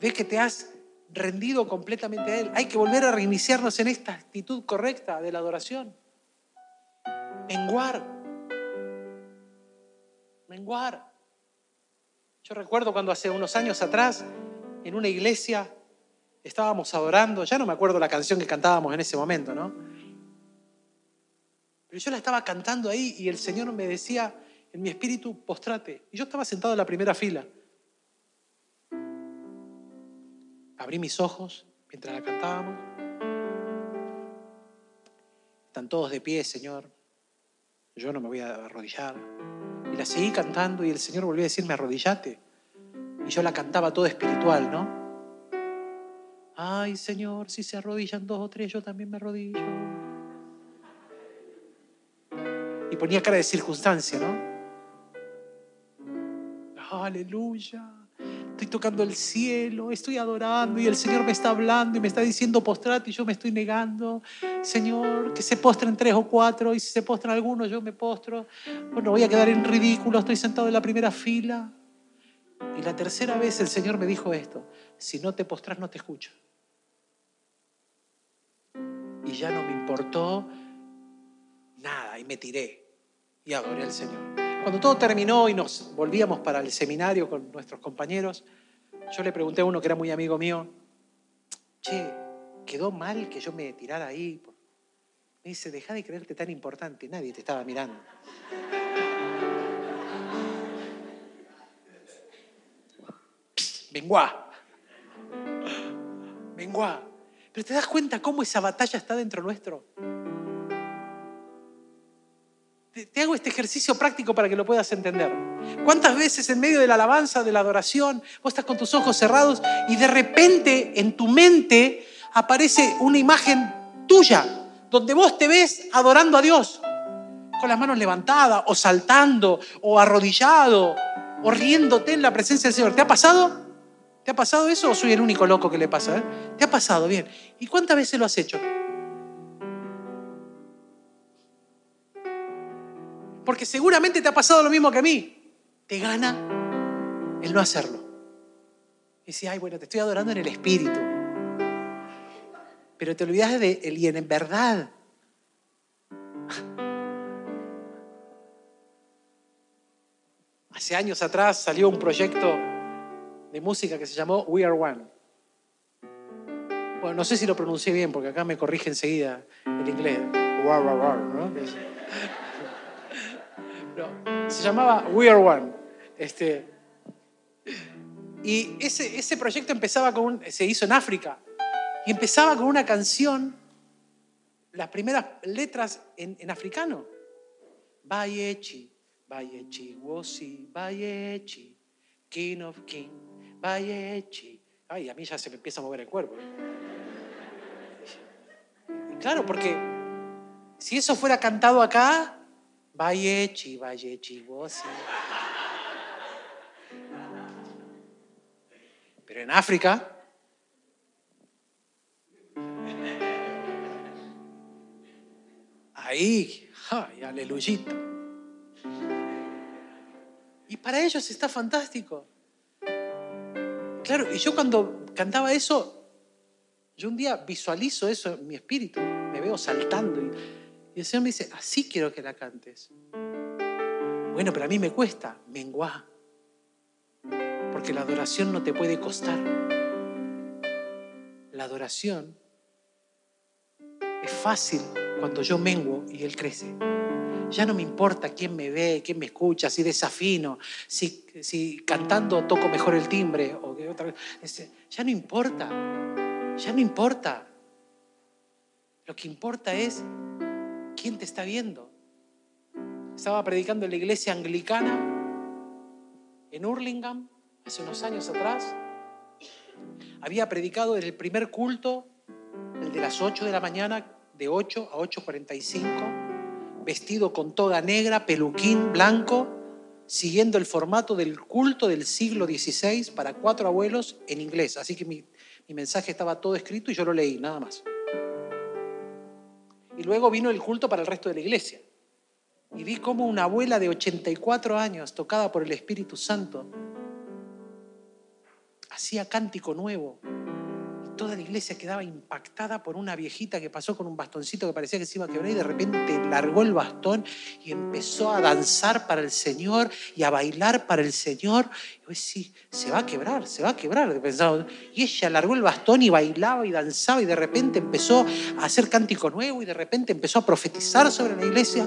Ves que te has rendido completamente a Él. Hay que volver a reiniciarnos en esta actitud correcta de la adoración. Menguar. Menguar. Yo recuerdo cuando hace unos años atrás, en una iglesia, estábamos adorando, ya no me acuerdo la canción que cantábamos en ese momento, ¿no? Pero yo la estaba cantando ahí y el Señor me decía en mi espíritu, postrate. Y yo estaba sentado en la primera fila. Abrí mis ojos mientras la cantábamos. Están todos de pie, Señor. Yo no me voy a arrodillar. Y la seguí cantando y el Señor volvió a decirme, arrodillate. Y yo la cantaba todo espiritual, ¿no? Ay, Señor, si se arrodillan dos o tres, yo también me arrodillo y ponía cara de circunstancia, ¿no? Aleluya. Estoy tocando el cielo, estoy adorando y el Señor me está hablando y me está diciendo postrate y yo me estoy negando. Señor, que se postren tres o cuatro y si se postran algunos yo me postro. Bueno, voy a quedar en ridículo, estoy sentado en la primera fila. Y la tercera vez el Señor me dijo esto, si no te postras no te escucho. Y ya no me importó nada y me tiré y adoré al Señor. Cuando todo terminó y nos volvíamos para el seminario con nuestros compañeros, yo le pregunté a uno que era muy amigo mío, che, ¿quedó mal que yo me tirara ahí? Me dice, deja de creerte tan importante, nadie te estaba mirando. Menguá. Menguá. Pero te das cuenta cómo esa batalla está dentro nuestro te hago este ejercicio práctico para que lo puedas entender. ¿Cuántas veces en medio de la alabanza, de la adoración, vos estás con tus ojos cerrados y de repente en tu mente aparece una imagen tuya, donde vos te ves adorando a Dios, con las manos levantadas, o saltando, o arrodillado, o riéndote en la presencia del Señor? ¿Te ha pasado? ¿Te ha pasado eso o soy el único loco que le pasa? Eh? ¿Te ha pasado? Bien. ¿Y cuántas veces lo has hecho? Porque seguramente te ha pasado lo mismo que a mí. Te gana el no hacerlo. Y dice, ay, bueno, te estoy adorando en el espíritu. Pero te olvidas de él y en verdad. Hace años atrás salió un proyecto de música que se llamó We Are One. Bueno, no sé si lo pronuncié bien porque acá me corrige enseguida el inglés. ¿no? Llamaba We Are One. Este, y ese, ese proyecto empezaba con se hizo en África y empezaba con una canción, las primeras letras en, en africano. Bayechi, Bayechi, Wosi, Bayechi, King of King, Bayechi. Ay, a mí ya se me empieza a mover el cuerpo. claro, porque si eso fuera cantado acá, Vallechi, Vallechi, vos Pero en África, ahí, ay, aleluyito. Y para ellos está fantástico. Claro, y yo cuando cantaba eso, yo un día visualizo eso en mi espíritu, me veo saltando. Y, y el Señor me dice, así quiero que la cantes. Bueno, pero a mí me cuesta, menguá. Porque la adoración no te puede costar. La adoración es fácil cuando yo menguo y Él crece. Ya no me importa quién me ve, quién me escucha, si desafino, si, si cantando toco mejor el timbre o que otra vez. Ya no importa, ya no importa. Lo que importa es quién te está viendo. Estaba predicando en la iglesia anglicana en Hurlingham hace unos años atrás. Había predicado en el primer culto, el de las 8 de la mañana, de 8 a 8.45, vestido con toga negra, peluquín blanco, siguiendo el formato del culto del siglo XVI para cuatro abuelos en inglés. Así que mi, mi mensaje estaba todo escrito y yo lo leí, nada más. Y luego vino el culto para el resto de la iglesia. Y vi cómo una abuela de 84 años, tocada por el Espíritu Santo, hacía cántico nuevo. Toda la iglesia quedaba impactada por una viejita que pasó con un bastoncito que parecía que se iba a quebrar y de repente largó el bastón y empezó a danzar para el Señor y a bailar para el Señor. Y yo decía, se va a quebrar, se va a quebrar. Pensaba. Y ella largó el bastón y bailaba y danzaba y de repente empezó a hacer cántico nuevo y de repente empezó a profetizar sobre la iglesia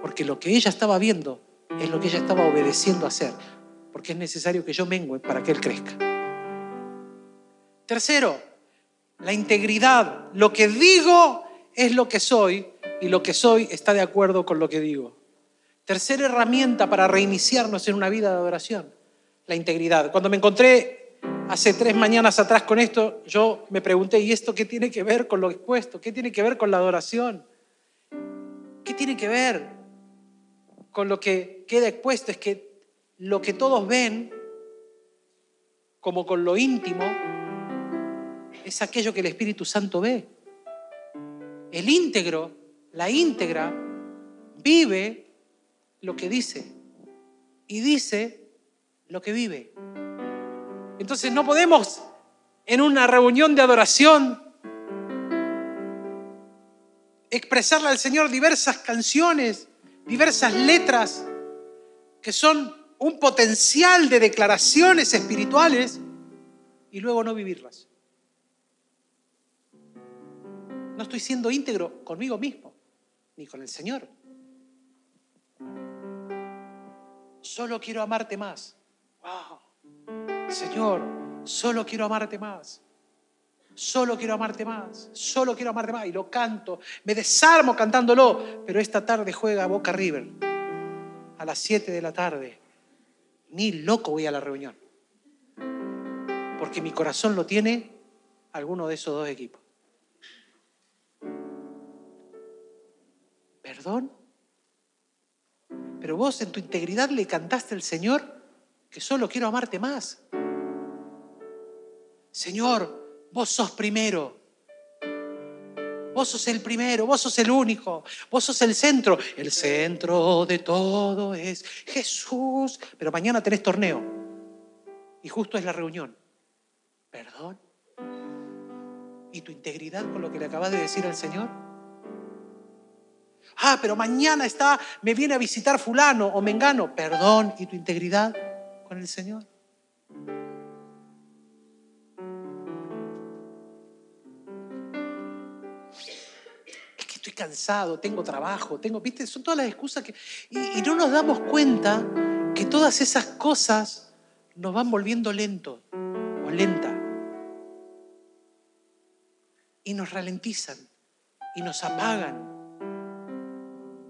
porque lo que ella estaba viendo es lo que ella estaba obedeciendo a hacer, porque es necesario que yo mengue para que Él crezca. Tercero, la integridad. Lo que digo es lo que soy y lo que soy está de acuerdo con lo que digo. Tercera herramienta para reiniciarnos en una vida de adoración, la integridad. Cuando me encontré hace tres mañanas atrás con esto, yo me pregunté, ¿y esto qué tiene que ver con lo expuesto? ¿Qué tiene que ver con la adoración? ¿Qué tiene que ver con lo que queda expuesto? Es que lo que todos ven, como con lo íntimo, es aquello que el Espíritu Santo ve. El íntegro, la íntegra, vive lo que dice y dice lo que vive. Entonces no podemos en una reunión de adoración expresarle al Señor diversas canciones, diversas letras que son un potencial de declaraciones espirituales y luego no vivirlas. No estoy siendo íntegro conmigo mismo, ni con el Señor. Solo quiero amarte más. Wow. Señor, solo quiero amarte más. Solo quiero amarte más. Solo quiero amarte más. Y lo canto. Me desarmo cantándolo. Pero esta tarde juega Boca River. A las 7 de la tarde. Ni loco voy a la reunión. Porque mi corazón lo tiene alguno de esos dos equipos. Perdón. Pero vos en tu integridad le cantaste al Señor que solo quiero amarte más. Señor, vos sos primero. Vos sos el primero, vos sos el único, vos sos el centro. El centro de todo es Jesús. Pero mañana tenés torneo y justo es la reunión. ¿Perdón? ¿Y tu integridad con lo que le acabas de decir al Señor? Ah, pero mañana está, me viene a visitar fulano o mengano. Perdón y tu integridad con el Señor. Es que estoy cansado, tengo trabajo, tengo, viste, son todas las excusas que... Y, y no nos damos cuenta que todas esas cosas nos van volviendo lento o lenta. Y nos ralentizan y nos apagan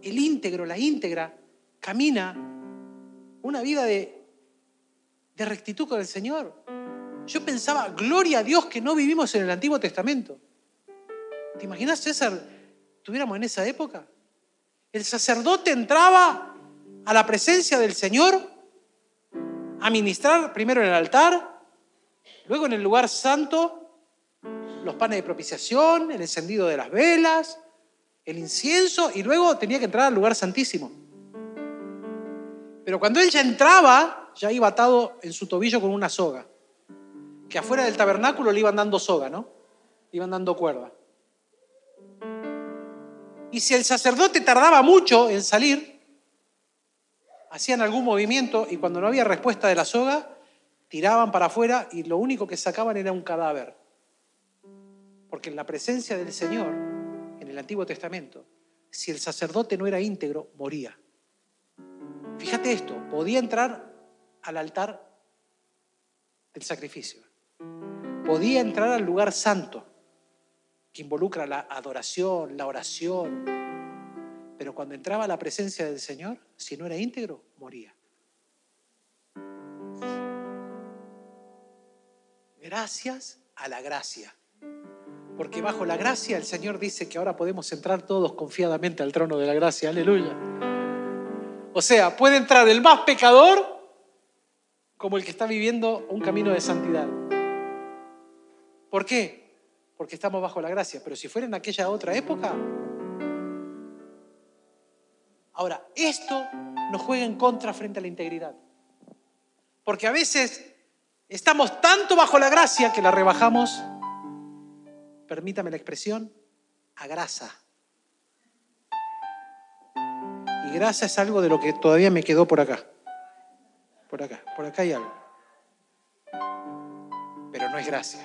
el íntegro, la íntegra, camina una vida de, rectitud con el Señor. Yo pensaba, gloria a Dios que no vivimos en el Antiguo Testamento. ¿Te imaginas, César, tuviéramos en esa época? El sacerdote entraba a la presencia del Señor a ministrar primero en el altar, luego en el lugar santo, los panes de propiciación, el encendido de las velas, el incienso y luego tenía que entrar al lugar santísimo. Pero cuando él ya entraba, ya iba atado en su tobillo con una soga. Que afuera del tabernáculo le iban dando soga, ¿no? Le iban dando cuerda. Y si el sacerdote tardaba mucho en salir, hacían algún movimiento y cuando no había respuesta de la soga, tiraban para afuera y lo único que sacaban era un cadáver. Porque en la presencia del Señor, el Antiguo Testamento, si el sacerdote no era íntegro, moría. Fíjate esto, podía entrar al altar del sacrificio, podía entrar al lugar santo, que involucra la adoración, la oración, pero cuando entraba a la presencia del Señor, si no era íntegro, moría. Gracias a la gracia. Porque bajo la gracia el Señor dice que ahora podemos entrar todos confiadamente al trono de la gracia. Aleluya. O sea, puede entrar el más pecador como el que está viviendo un camino de santidad. ¿Por qué? Porque estamos bajo la gracia. Pero si fuera en aquella otra época... Ahora, esto nos juega en contra frente a la integridad. Porque a veces estamos tanto bajo la gracia que la rebajamos permítame la expresión, a grasa. Y grasa es algo de lo que todavía me quedó por acá. Por acá, por acá hay algo. Pero no es gracia.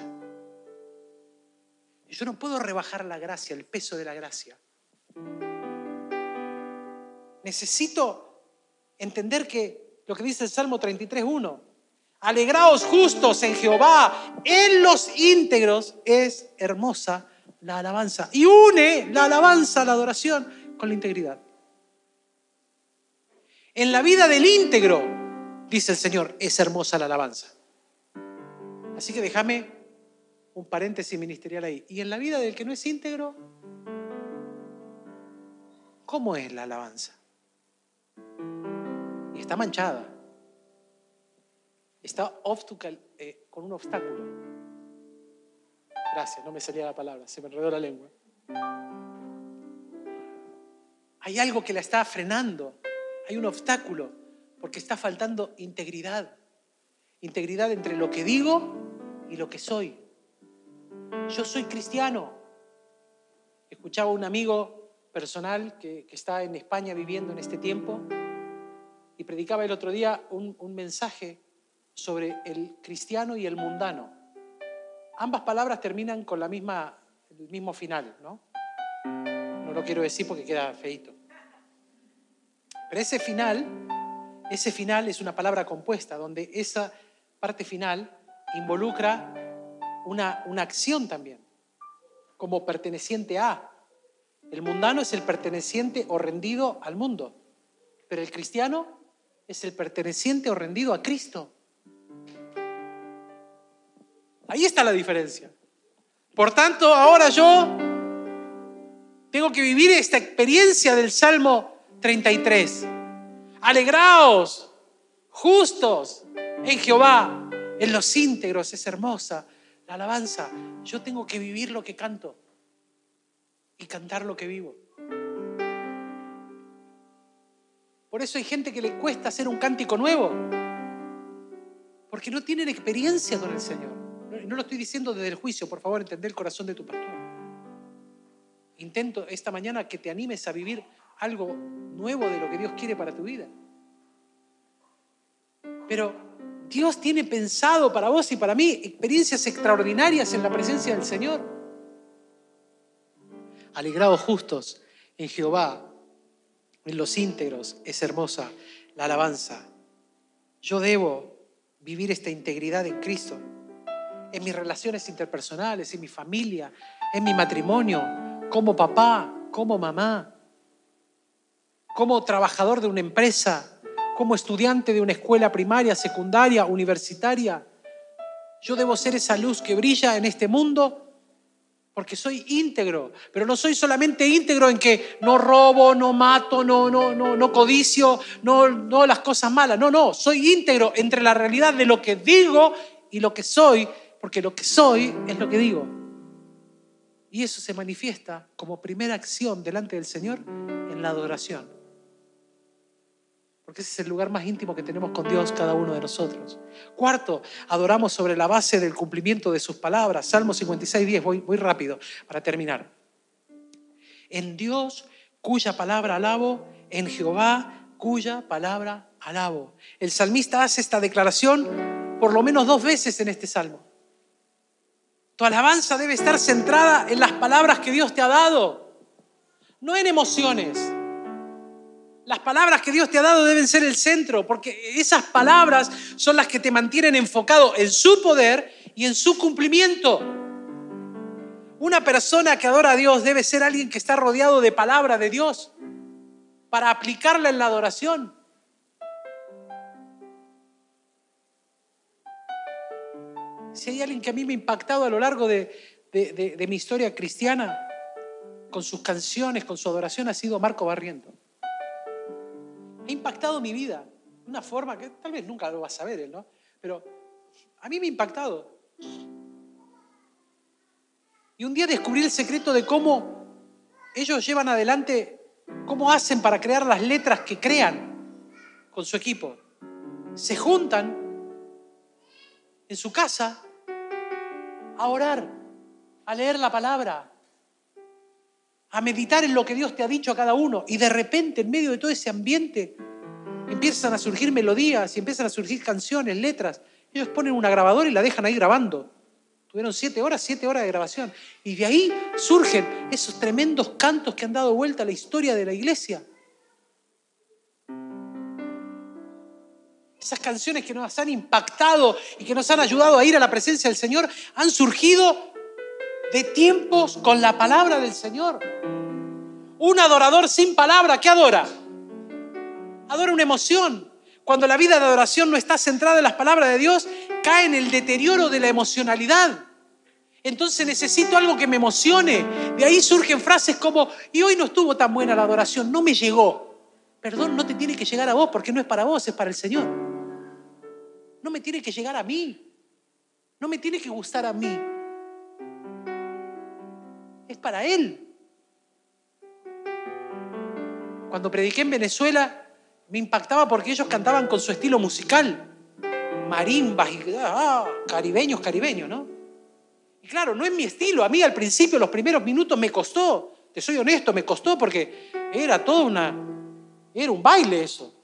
Yo no puedo rebajar la gracia, el peso de la gracia. Necesito entender que lo que dice el Salmo 33.1, Alegraos justos en Jehová, en los íntegros es hermosa la alabanza. Y une la alabanza, la adoración con la integridad. En la vida del íntegro, dice el Señor, es hermosa la alabanza. Así que déjame un paréntesis ministerial ahí. Y en la vida del que no es íntegro, ¿cómo es la alabanza? Y está manchada está eh, con un obstáculo. Gracias, no me salía la palabra, se me enredó la lengua. Hay algo que la está frenando, hay un obstáculo, porque está faltando integridad. Integridad entre lo que digo y lo que soy. Yo soy cristiano. Escuchaba a un amigo personal que, está en España viviendo en este tiempo y predicaba el otro día un, un mensaje sobre el cristiano y el mundano. Ambas palabras terminan con la misma, el mismo final, ¿no? No lo quiero decir porque queda feito. Pero ese final, ese final es una palabra compuesta, donde esa parte final involucra una, una acción también, como perteneciente a. El mundano es el perteneciente o rendido al mundo, pero el cristiano es el perteneciente o rendido a Cristo. Ahí está la diferencia. Por tanto, ahora yo tengo que vivir esta experiencia del Salmo 33. Alegraos, justos en Jehová, en los íntegros, es hermosa la alabanza. Yo tengo que vivir lo que canto y cantar lo que vivo. Por eso hay gente que le cuesta hacer un cántico nuevo, porque no tienen experiencia con el Señor. No lo estoy diciendo desde el juicio, por favor, entender el corazón de tu pastor. Intento esta mañana que te animes a vivir algo nuevo de lo que Dios quiere para tu vida. Pero Dios tiene pensado para vos y para mí experiencias extraordinarias en la presencia del Señor. Alegrados justos en Jehová, en los íntegros, es hermosa la alabanza. Yo debo vivir esta integridad en Cristo en mis relaciones interpersonales, en mi familia, en mi matrimonio, como papá, como mamá, como trabajador de una empresa, como estudiante de una escuela primaria, secundaria, universitaria. Yo debo ser esa luz que brilla en este mundo porque soy íntegro, pero no soy solamente íntegro en que no robo, no mato, no no no no codicio, no no las cosas malas. No, no, soy íntegro entre la realidad de lo que digo y lo que soy porque lo que soy es lo que digo. Y eso se manifiesta como primera acción delante del Señor en la adoración. Porque ese es el lugar más íntimo que tenemos con Dios cada uno de nosotros. Cuarto, adoramos sobre la base del cumplimiento de sus palabras. Salmo 56, 10, voy, voy rápido para terminar. En Dios cuya palabra alabo, en Jehová cuya palabra alabo. El salmista hace esta declaración por lo menos dos veces en este salmo. Tu alabanza debe estar centrada en las palabras que Dios te ha dado, no en emociones. Las palabras que Dios te ha dado deben ser el centro, porque esas palabras son las que te mantienen enfocado en su poder y en su cumplimiento. Una persona que adora a Dios debe ser alguien que está rodeado de palabra de Dios para aplicarla en la adoración. Si hay alguien que a mí me ha impactado a lo largo de, mi historia cristiana, con sus canciones, con su adoración, ha sido Marco Barriento ha impactado mi vida de una forma que tal vez nunca lo vas a ver él, ¿no? Pero a mí me ha impactado. Y un día descubrí el secreto de cómo ellos llevan adelante, cómo hacen para crear las letras que crean con su equipo. Se juntan en su casa a orar, a leer la palabra, a meditar en lo que Dios te ha dicho a cada uno. Y de repente, en medio de todo ese ambiente, empiezan a surgir melodías y empiezan a surgir canciones, letras. Ellos ponen una grabadora y la dejan ahí grabando. Tuvieron siete horas, siete horas de grabación. Y de ahí surgen esos tremendos cantos que han dado vuelta a la historia de la iglesia. Esas canciones que nos han impactado y que nos han ayudado a ir a la presencia del Señor han surgido de tiempos con la palabra del Señor. Un adorador sin palabra, ¿qué adora? Adora una emoción. Cuando la vida de adoración no está centrada en las palabras de Dios, cae en el deterioro de la emocionalidad. Entonces necesito algo que me emocione. De ahí surgen frases como, y hoy no estuvo tan buena la adoración, no me llegó. Perdón, no te tiene que llegar a vos porque no es para vos, es para el Señor. No me tiene que llegar a mí. No me tiene que gustar a mí es para Él. Cuando prediqué en Venezuela, me impactaba porque ellos cantaban con su estilo musical, marimbas y ah, caribeños, caribeños, ¿no? Y claro, no es mi estilo. A mí al principio, los primeros minutos me costó, te soy honesto, me costó porque era todo una, era un baile eso.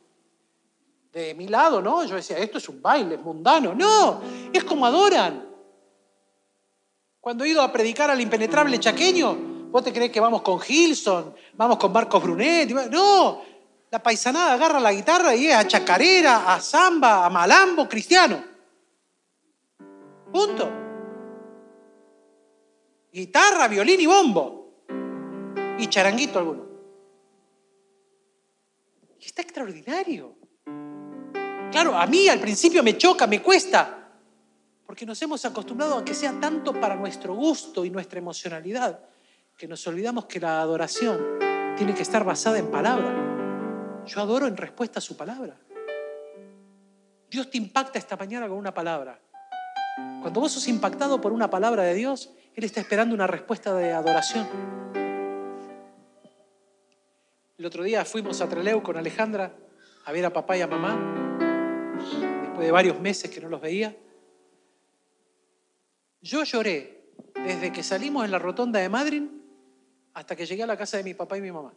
De mi lado, ¿no? Yo decía, esto es un baile mundano. No, es como adoran. Cuando he ido a predicar al impenetrable chaqueño, ¿vos te crees que vamos con Gilson, vamos con Marcos Brunet? No, la paisanada agarra la guitarra y es a chacarera, a samba, a malambo cristiano. Punto. Guitarra, violín y bombo. Y charanguito alguno. Está extraordinario. Claro, a mí al principio me choca, me cuesta. Porque nos hemos acostumbrado a que sea tanto para nuestro gusto y nuestra emocionalidad que nos olvidamos que la adoración tiene que estar basada en palabra. Yo adoro en respuesta a su palabra. Dios te impacta esta mañana con una palabra. Cuando vos sos impactado por una palabra de Dios, Él está esperando una respuesta de adoración. El otro día fuimos a Treleu con Alejandra a ver a papá y a mamá, después de varios meses que no los veía. Yo lloré desde que salimos en la rotonda de Madrid hasta que llegué a la casa de mi papá y mi mamá,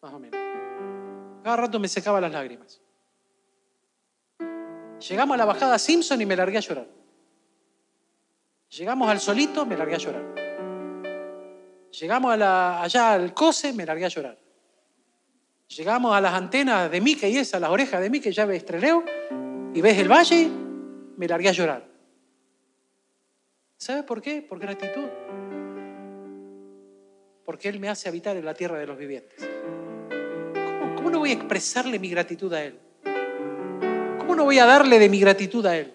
más o menos. Cada rato me secaba las lágrimas. Llegamos a la bajada Simpson y me largué a llorar. Llegamos al solito, me largué a llorar. Llegamos allá al COSE, me largué a llorar. Llegamos a las antenas de Mickey y esas, las orejas de Mickey, ya ves estreleo, y ves el valle, me largué a llorar. ¿Sabe por qué? Por gratitud. Porque Él me hace habitar en la tierra de los vivientes. ¿Cómo, no voy a expresarle mi gratitud a Él? ¿Cómo no voy a darle de mi gratitud a Él?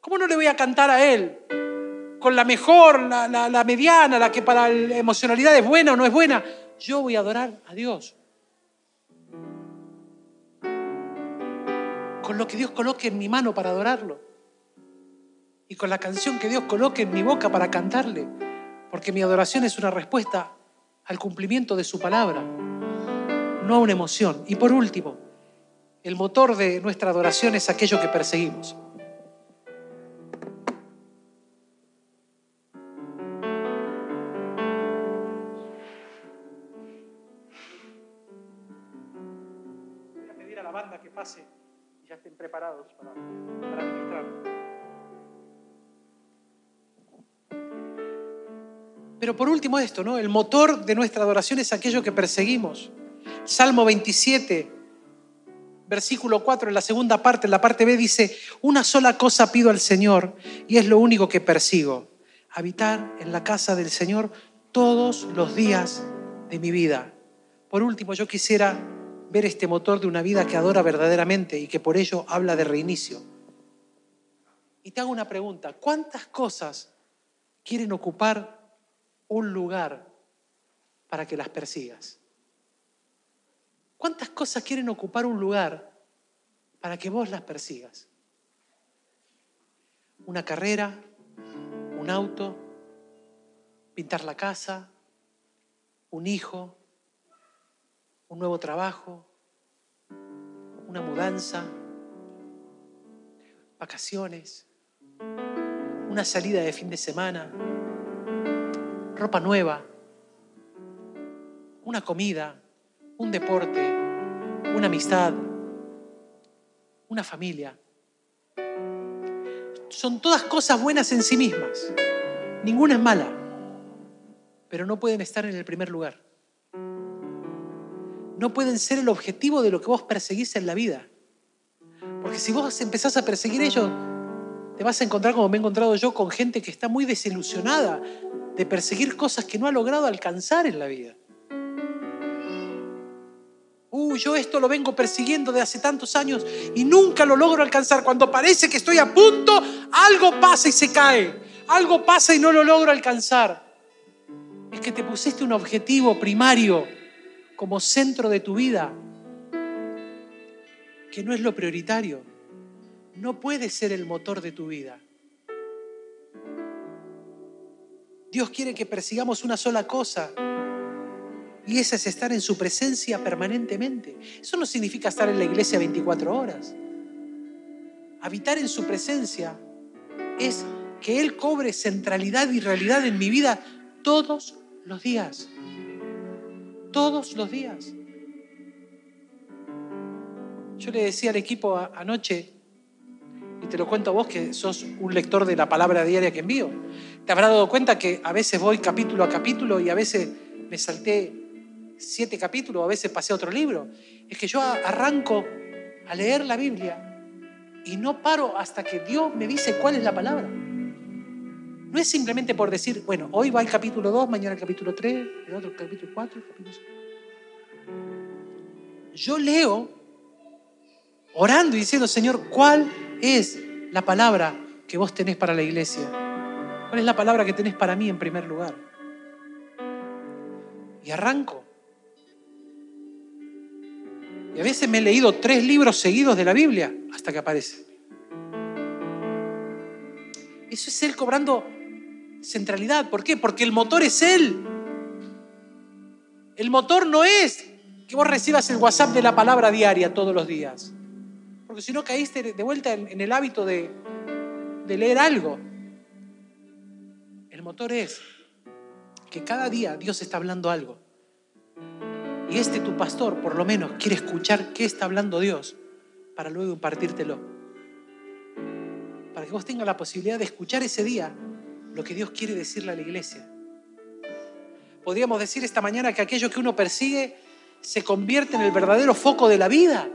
¿Cómo no le voy a cantar a Él con la mejor, la, la mediana, la que para la emocionalidad es buena o no es buena? Yo voy a adorar a Dios. Con lo que Dios coloque en mi mano para adorarlo y con la canción que Dios coloque en mi boca para cantarle, porque mi adoración es una respuesta al cumplimiento de su palabra, no a una emoción. Y por último, el motor de nuestra adoración es aquello que perseguimos. Voy a pedir a la banda que pase estén preparados para, para ministrar. Pero por último esto, ¿no? El motor de nuestra adoración es aquello que perseguimos. Salmo 27, versículo 4, en la segunda parte, en la parte B dice, una sola cosa pido al Señor y es lo único que persigo, habitar en la casa del Señor todos los días de mi vida. Por último, yo quisiera ver este motor de una vida que adora verdaderamente y que por ello habla de reinicio. Y te hago una pregunta, ¿cuántas cosas quieren ocupar un lugar para que las persigas? ¿Cuántas cosas quieren ocupar un lugar para que vos las persigas? Una carrera, un auto, pintar la casa, un hijo, un nuevo trabajo, una mudanza, vacaciones, una salida de fin de semana, ropa nueva, una comida, un deporte, una amistad, una familia. Son todas cosas buenas en sí mismas. Ninguna es mala, pero no pueden estar en el primer lugar. No pueden ser el objetivo de lo que vos perseguís en la vida. Porque si vos empezás a perseguir ellos, te vas a encontrar como me he encontrado yo con gente que está muy desilusionada de perseguir cosas que no ha logrado alcanzar en la vida. Uh, yo esto lo vengo persiguiendo de hace tantos años y nunca lo logro alcanzar. Cuando parece que estoy a punto, algo pasa y se cae. Algo pasa y no lo logro alcanzar. Es que te pusiste un objetivo primario como centro de tu vida, que no es lo prioritario. No puede ser el motor de tu vida. Dios quiere que persigamos una sola cosa. Y esa es estar en su presencia permanentemente. Eso no significa estar en la iglesia 24 horas. Habitar en su presencia es que Él cobre centralidad y realidad en mi vida todos los días. Todos los días. Yo le decía al equipo anoche, y te lo cuento a vos que sos un lector de la palabra diaria que envío, te habrás dado cuenta que a veces voy capítulo a capítulo y a veces me salté siete capítulos, a veces pasé a otro libro. Es que yo arranco a leer la Biblia y no paro hasta que Dios me dice cuál es la palabra. No es simplemente por decir, bueno, hoy va el capítulo 2, mañana el capítulo 3, el otro capítulo 4, el capítulo 5. Yo leo orando y diciendo, Señor, ¿cuál es la palabra que vos tenés para la iglesia? ¿Cuál es la palabra que tenés para mí en primer lugar? Y arranco. Y a veces me he leído tres libros seguidos de la Biblia hasta que aparece. Eso es Él cobrando centralidad. ¿Por qué? Porque el motor es Él. El motor no es que vos recibas el WhatsApp de la palabra diaria todos los días. Porque si no caíste de vuelta en el hábito de, de leer algo. El motor es que cada día Dios está hablando algo. Y este tu pastor, por lo menos, quiere escuchar qué está hablando Dios para luego impartírtelo. Para que vos tengas la posibilidad de escuchar ese día lo que Dios quiere decirle a la iglesia. Podríamos decir esta mañana que aquello que uno persigue se convierte en el verdadero foco de la vida.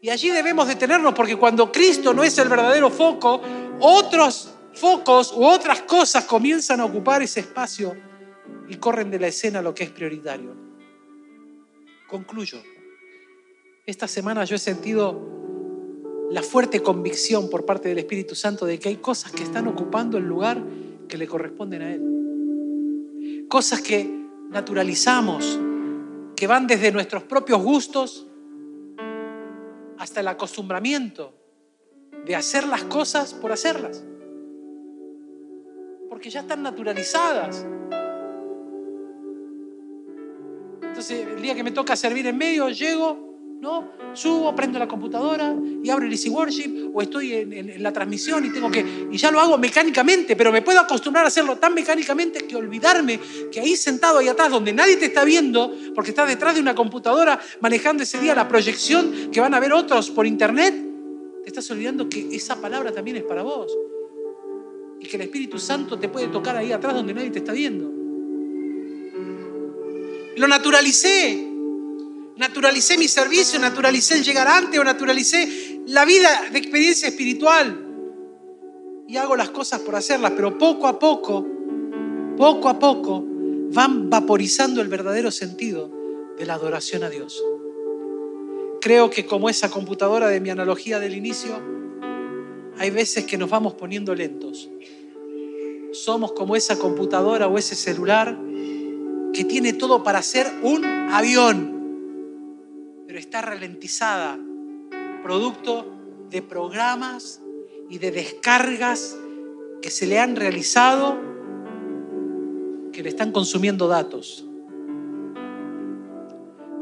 Y allí debemos detenernos porque cuando Cristo no es el verdadero foco, otros focos u otras cosas comienzan a ocupar ese espacio y corren de la escena lo que es prioritario. Concluyo. Esta semana yo he sentido la fuerte convicción por parte del Espíritu Santo de que hay cosas que están ocupando el lugar que le corresponden a Él. Cosas que naturalizamos, que van desde nuestros propios gustos hasta el acostumbramiento de hacer las cosas por hacerlas. Porque ya están naturalizadas. Entonces, el día que me toca servir en medio, llego, ¿no? Subo, prendo la computadora y abro el Easy Worship o estoy en, la transmisión y tengo que, y ya lo hago mecánicamente, pero me puedo acostumbrar a hacerlo tan mecánicamente que olvidarme que ahí sentado ahí atrás, donde nadie te está viendo, porque estás detrás de una computadora manejando ese día la proyección que van a ver otros por internet, Te estás olvidando que esa palabra también es para vos. Y que el Espíritu Santo te puede tocar ahí atrás donde nadie te está viendo. Lo naturalicé. Naturalicé mi servicio, naturalicé el llegar antes o naturalicé la vida de experiencia espiritual. Y hago las cosas por hacerlas, pero poco a poco, poco a poco, van vaporizando el verdadero sentido de la adoración a Dios. Creo que como esa computadora de mi analogía del inicio, hay veces que nos vamos poniendo lentos. Somos como esa computadora o ese celular que tiene todo para ser un avión, está ralentizada, producto de programas y de descargas que se le han realizado que le están consumiendo datos.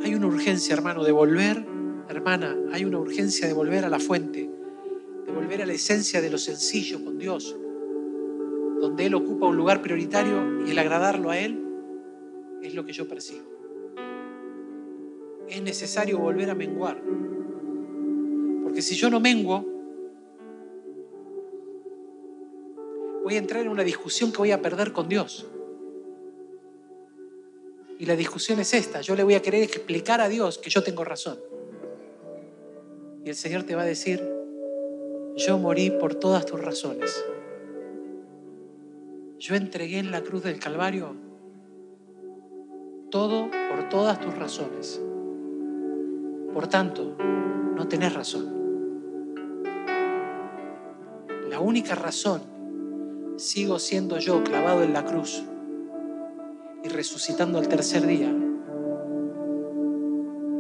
Hay una urgencia, hermano, de volver, hermana, hay una urgencia de volver a la fuente, de volver a la esencia de lo sencillo con Dios, donde Él ocupa un lugar prioritario y el agradarlo a Él es lo que yo percibo. Es necesario volver a menguar, porque si yo no menguo, voy a entrar en una discusión que voy a perder con Dios. Y la discusión es esta. Yo le voy a querer explicar a Dios que yo tengo razón. Y el Señor te va a decir, yo morí por todas tus razones. Yo entregué en la cruz del Calvario todo por todas tus razones. Por tanto, no tenés razón. La única razón sigo siendo yo clavado en la cruz y resucitando al tercer día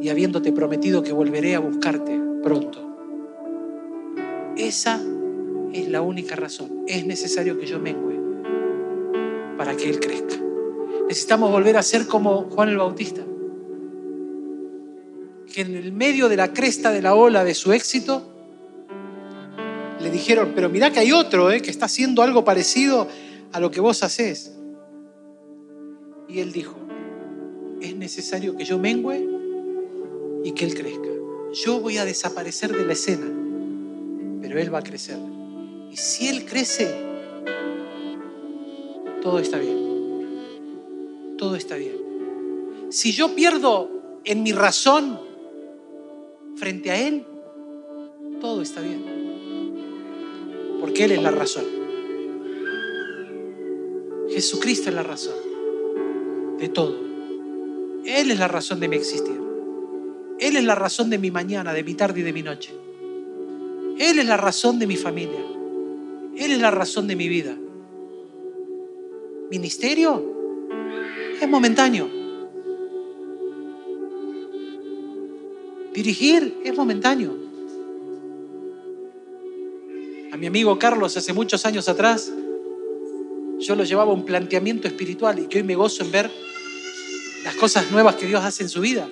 y habiéndote prometido que volveré a buscarte pronto. Esa es la única razón. Es necesario que yo mengüe para que Él crezca. Necesitamos volver a ser como Juan el Bautista, que en el medio de la cresta de la ola de su éxito, le dijeron, pero mira que hay otro eh, que está haciendo algo parecido a lo que vos haces. Y él dijo, es necesario que yo mengüe y que él crezca. Yo voy a desaparecer de la escena, pero él va a crecer. Y si él crece, todo está bien. Todo está bien. Si yo pierdo en mi razón frente a él, todo está bien. Porque él es la razón. Jesucristo es la razón de todo. Él es la razón de mi existir. Él es la razón de mi mañana, de mi tarde y de mi noche. Él es la razón de mi familia. Él es la razón de mi vida. Ministerio es momentáneo. Dirigir es momentáneo. A mi amigo Carlos hace muchos años atrás, yo lo llevaba a un planteamiento espiritual y que hoy me gozo en ver las cosas nuevas que Dios hace en su vida.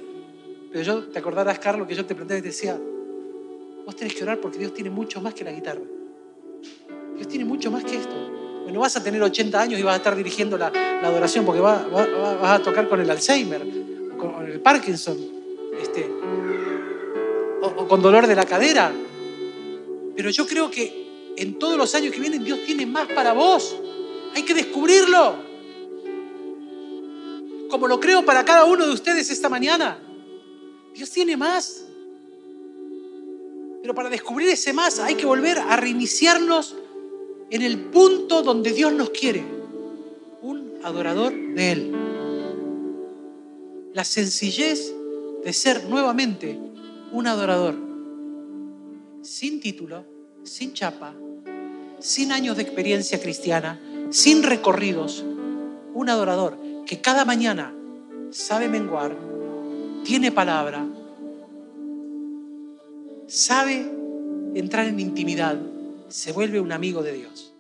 Pero yo, te acordarás, Carlos, que yo te planteaba y te decía, vos tenés que orar porque Dios tiene mucho más que la guitarra. Dios tiene mucho más que esto. Bueno, vas a tener 80 años y vas a estar dirigiendo la, adoración porque vas, a tocar con el Alzheimer, o con el Parkinson, este, con dolor de la cadera. Pero yo creo que en todos los años que vienen Dios tiene más para vos. Hay que descubrirlo. Como lo creo para cada uno de ustedes esta mañana. Dios tiene más. Pero para descubrir ese más hay que volver a reiniciarnos en el punto donde Dios nos quiere. Un adorador de Él. La sencillez de ser nuevamente un adorador. Sin título, sin chapa, sin años de experiencia cristiana, sin recorridos, un adorador que cada mañana sabe menguar, tiene palabra, sabe entrar en intimidad, se vuelve un amigo de Dios.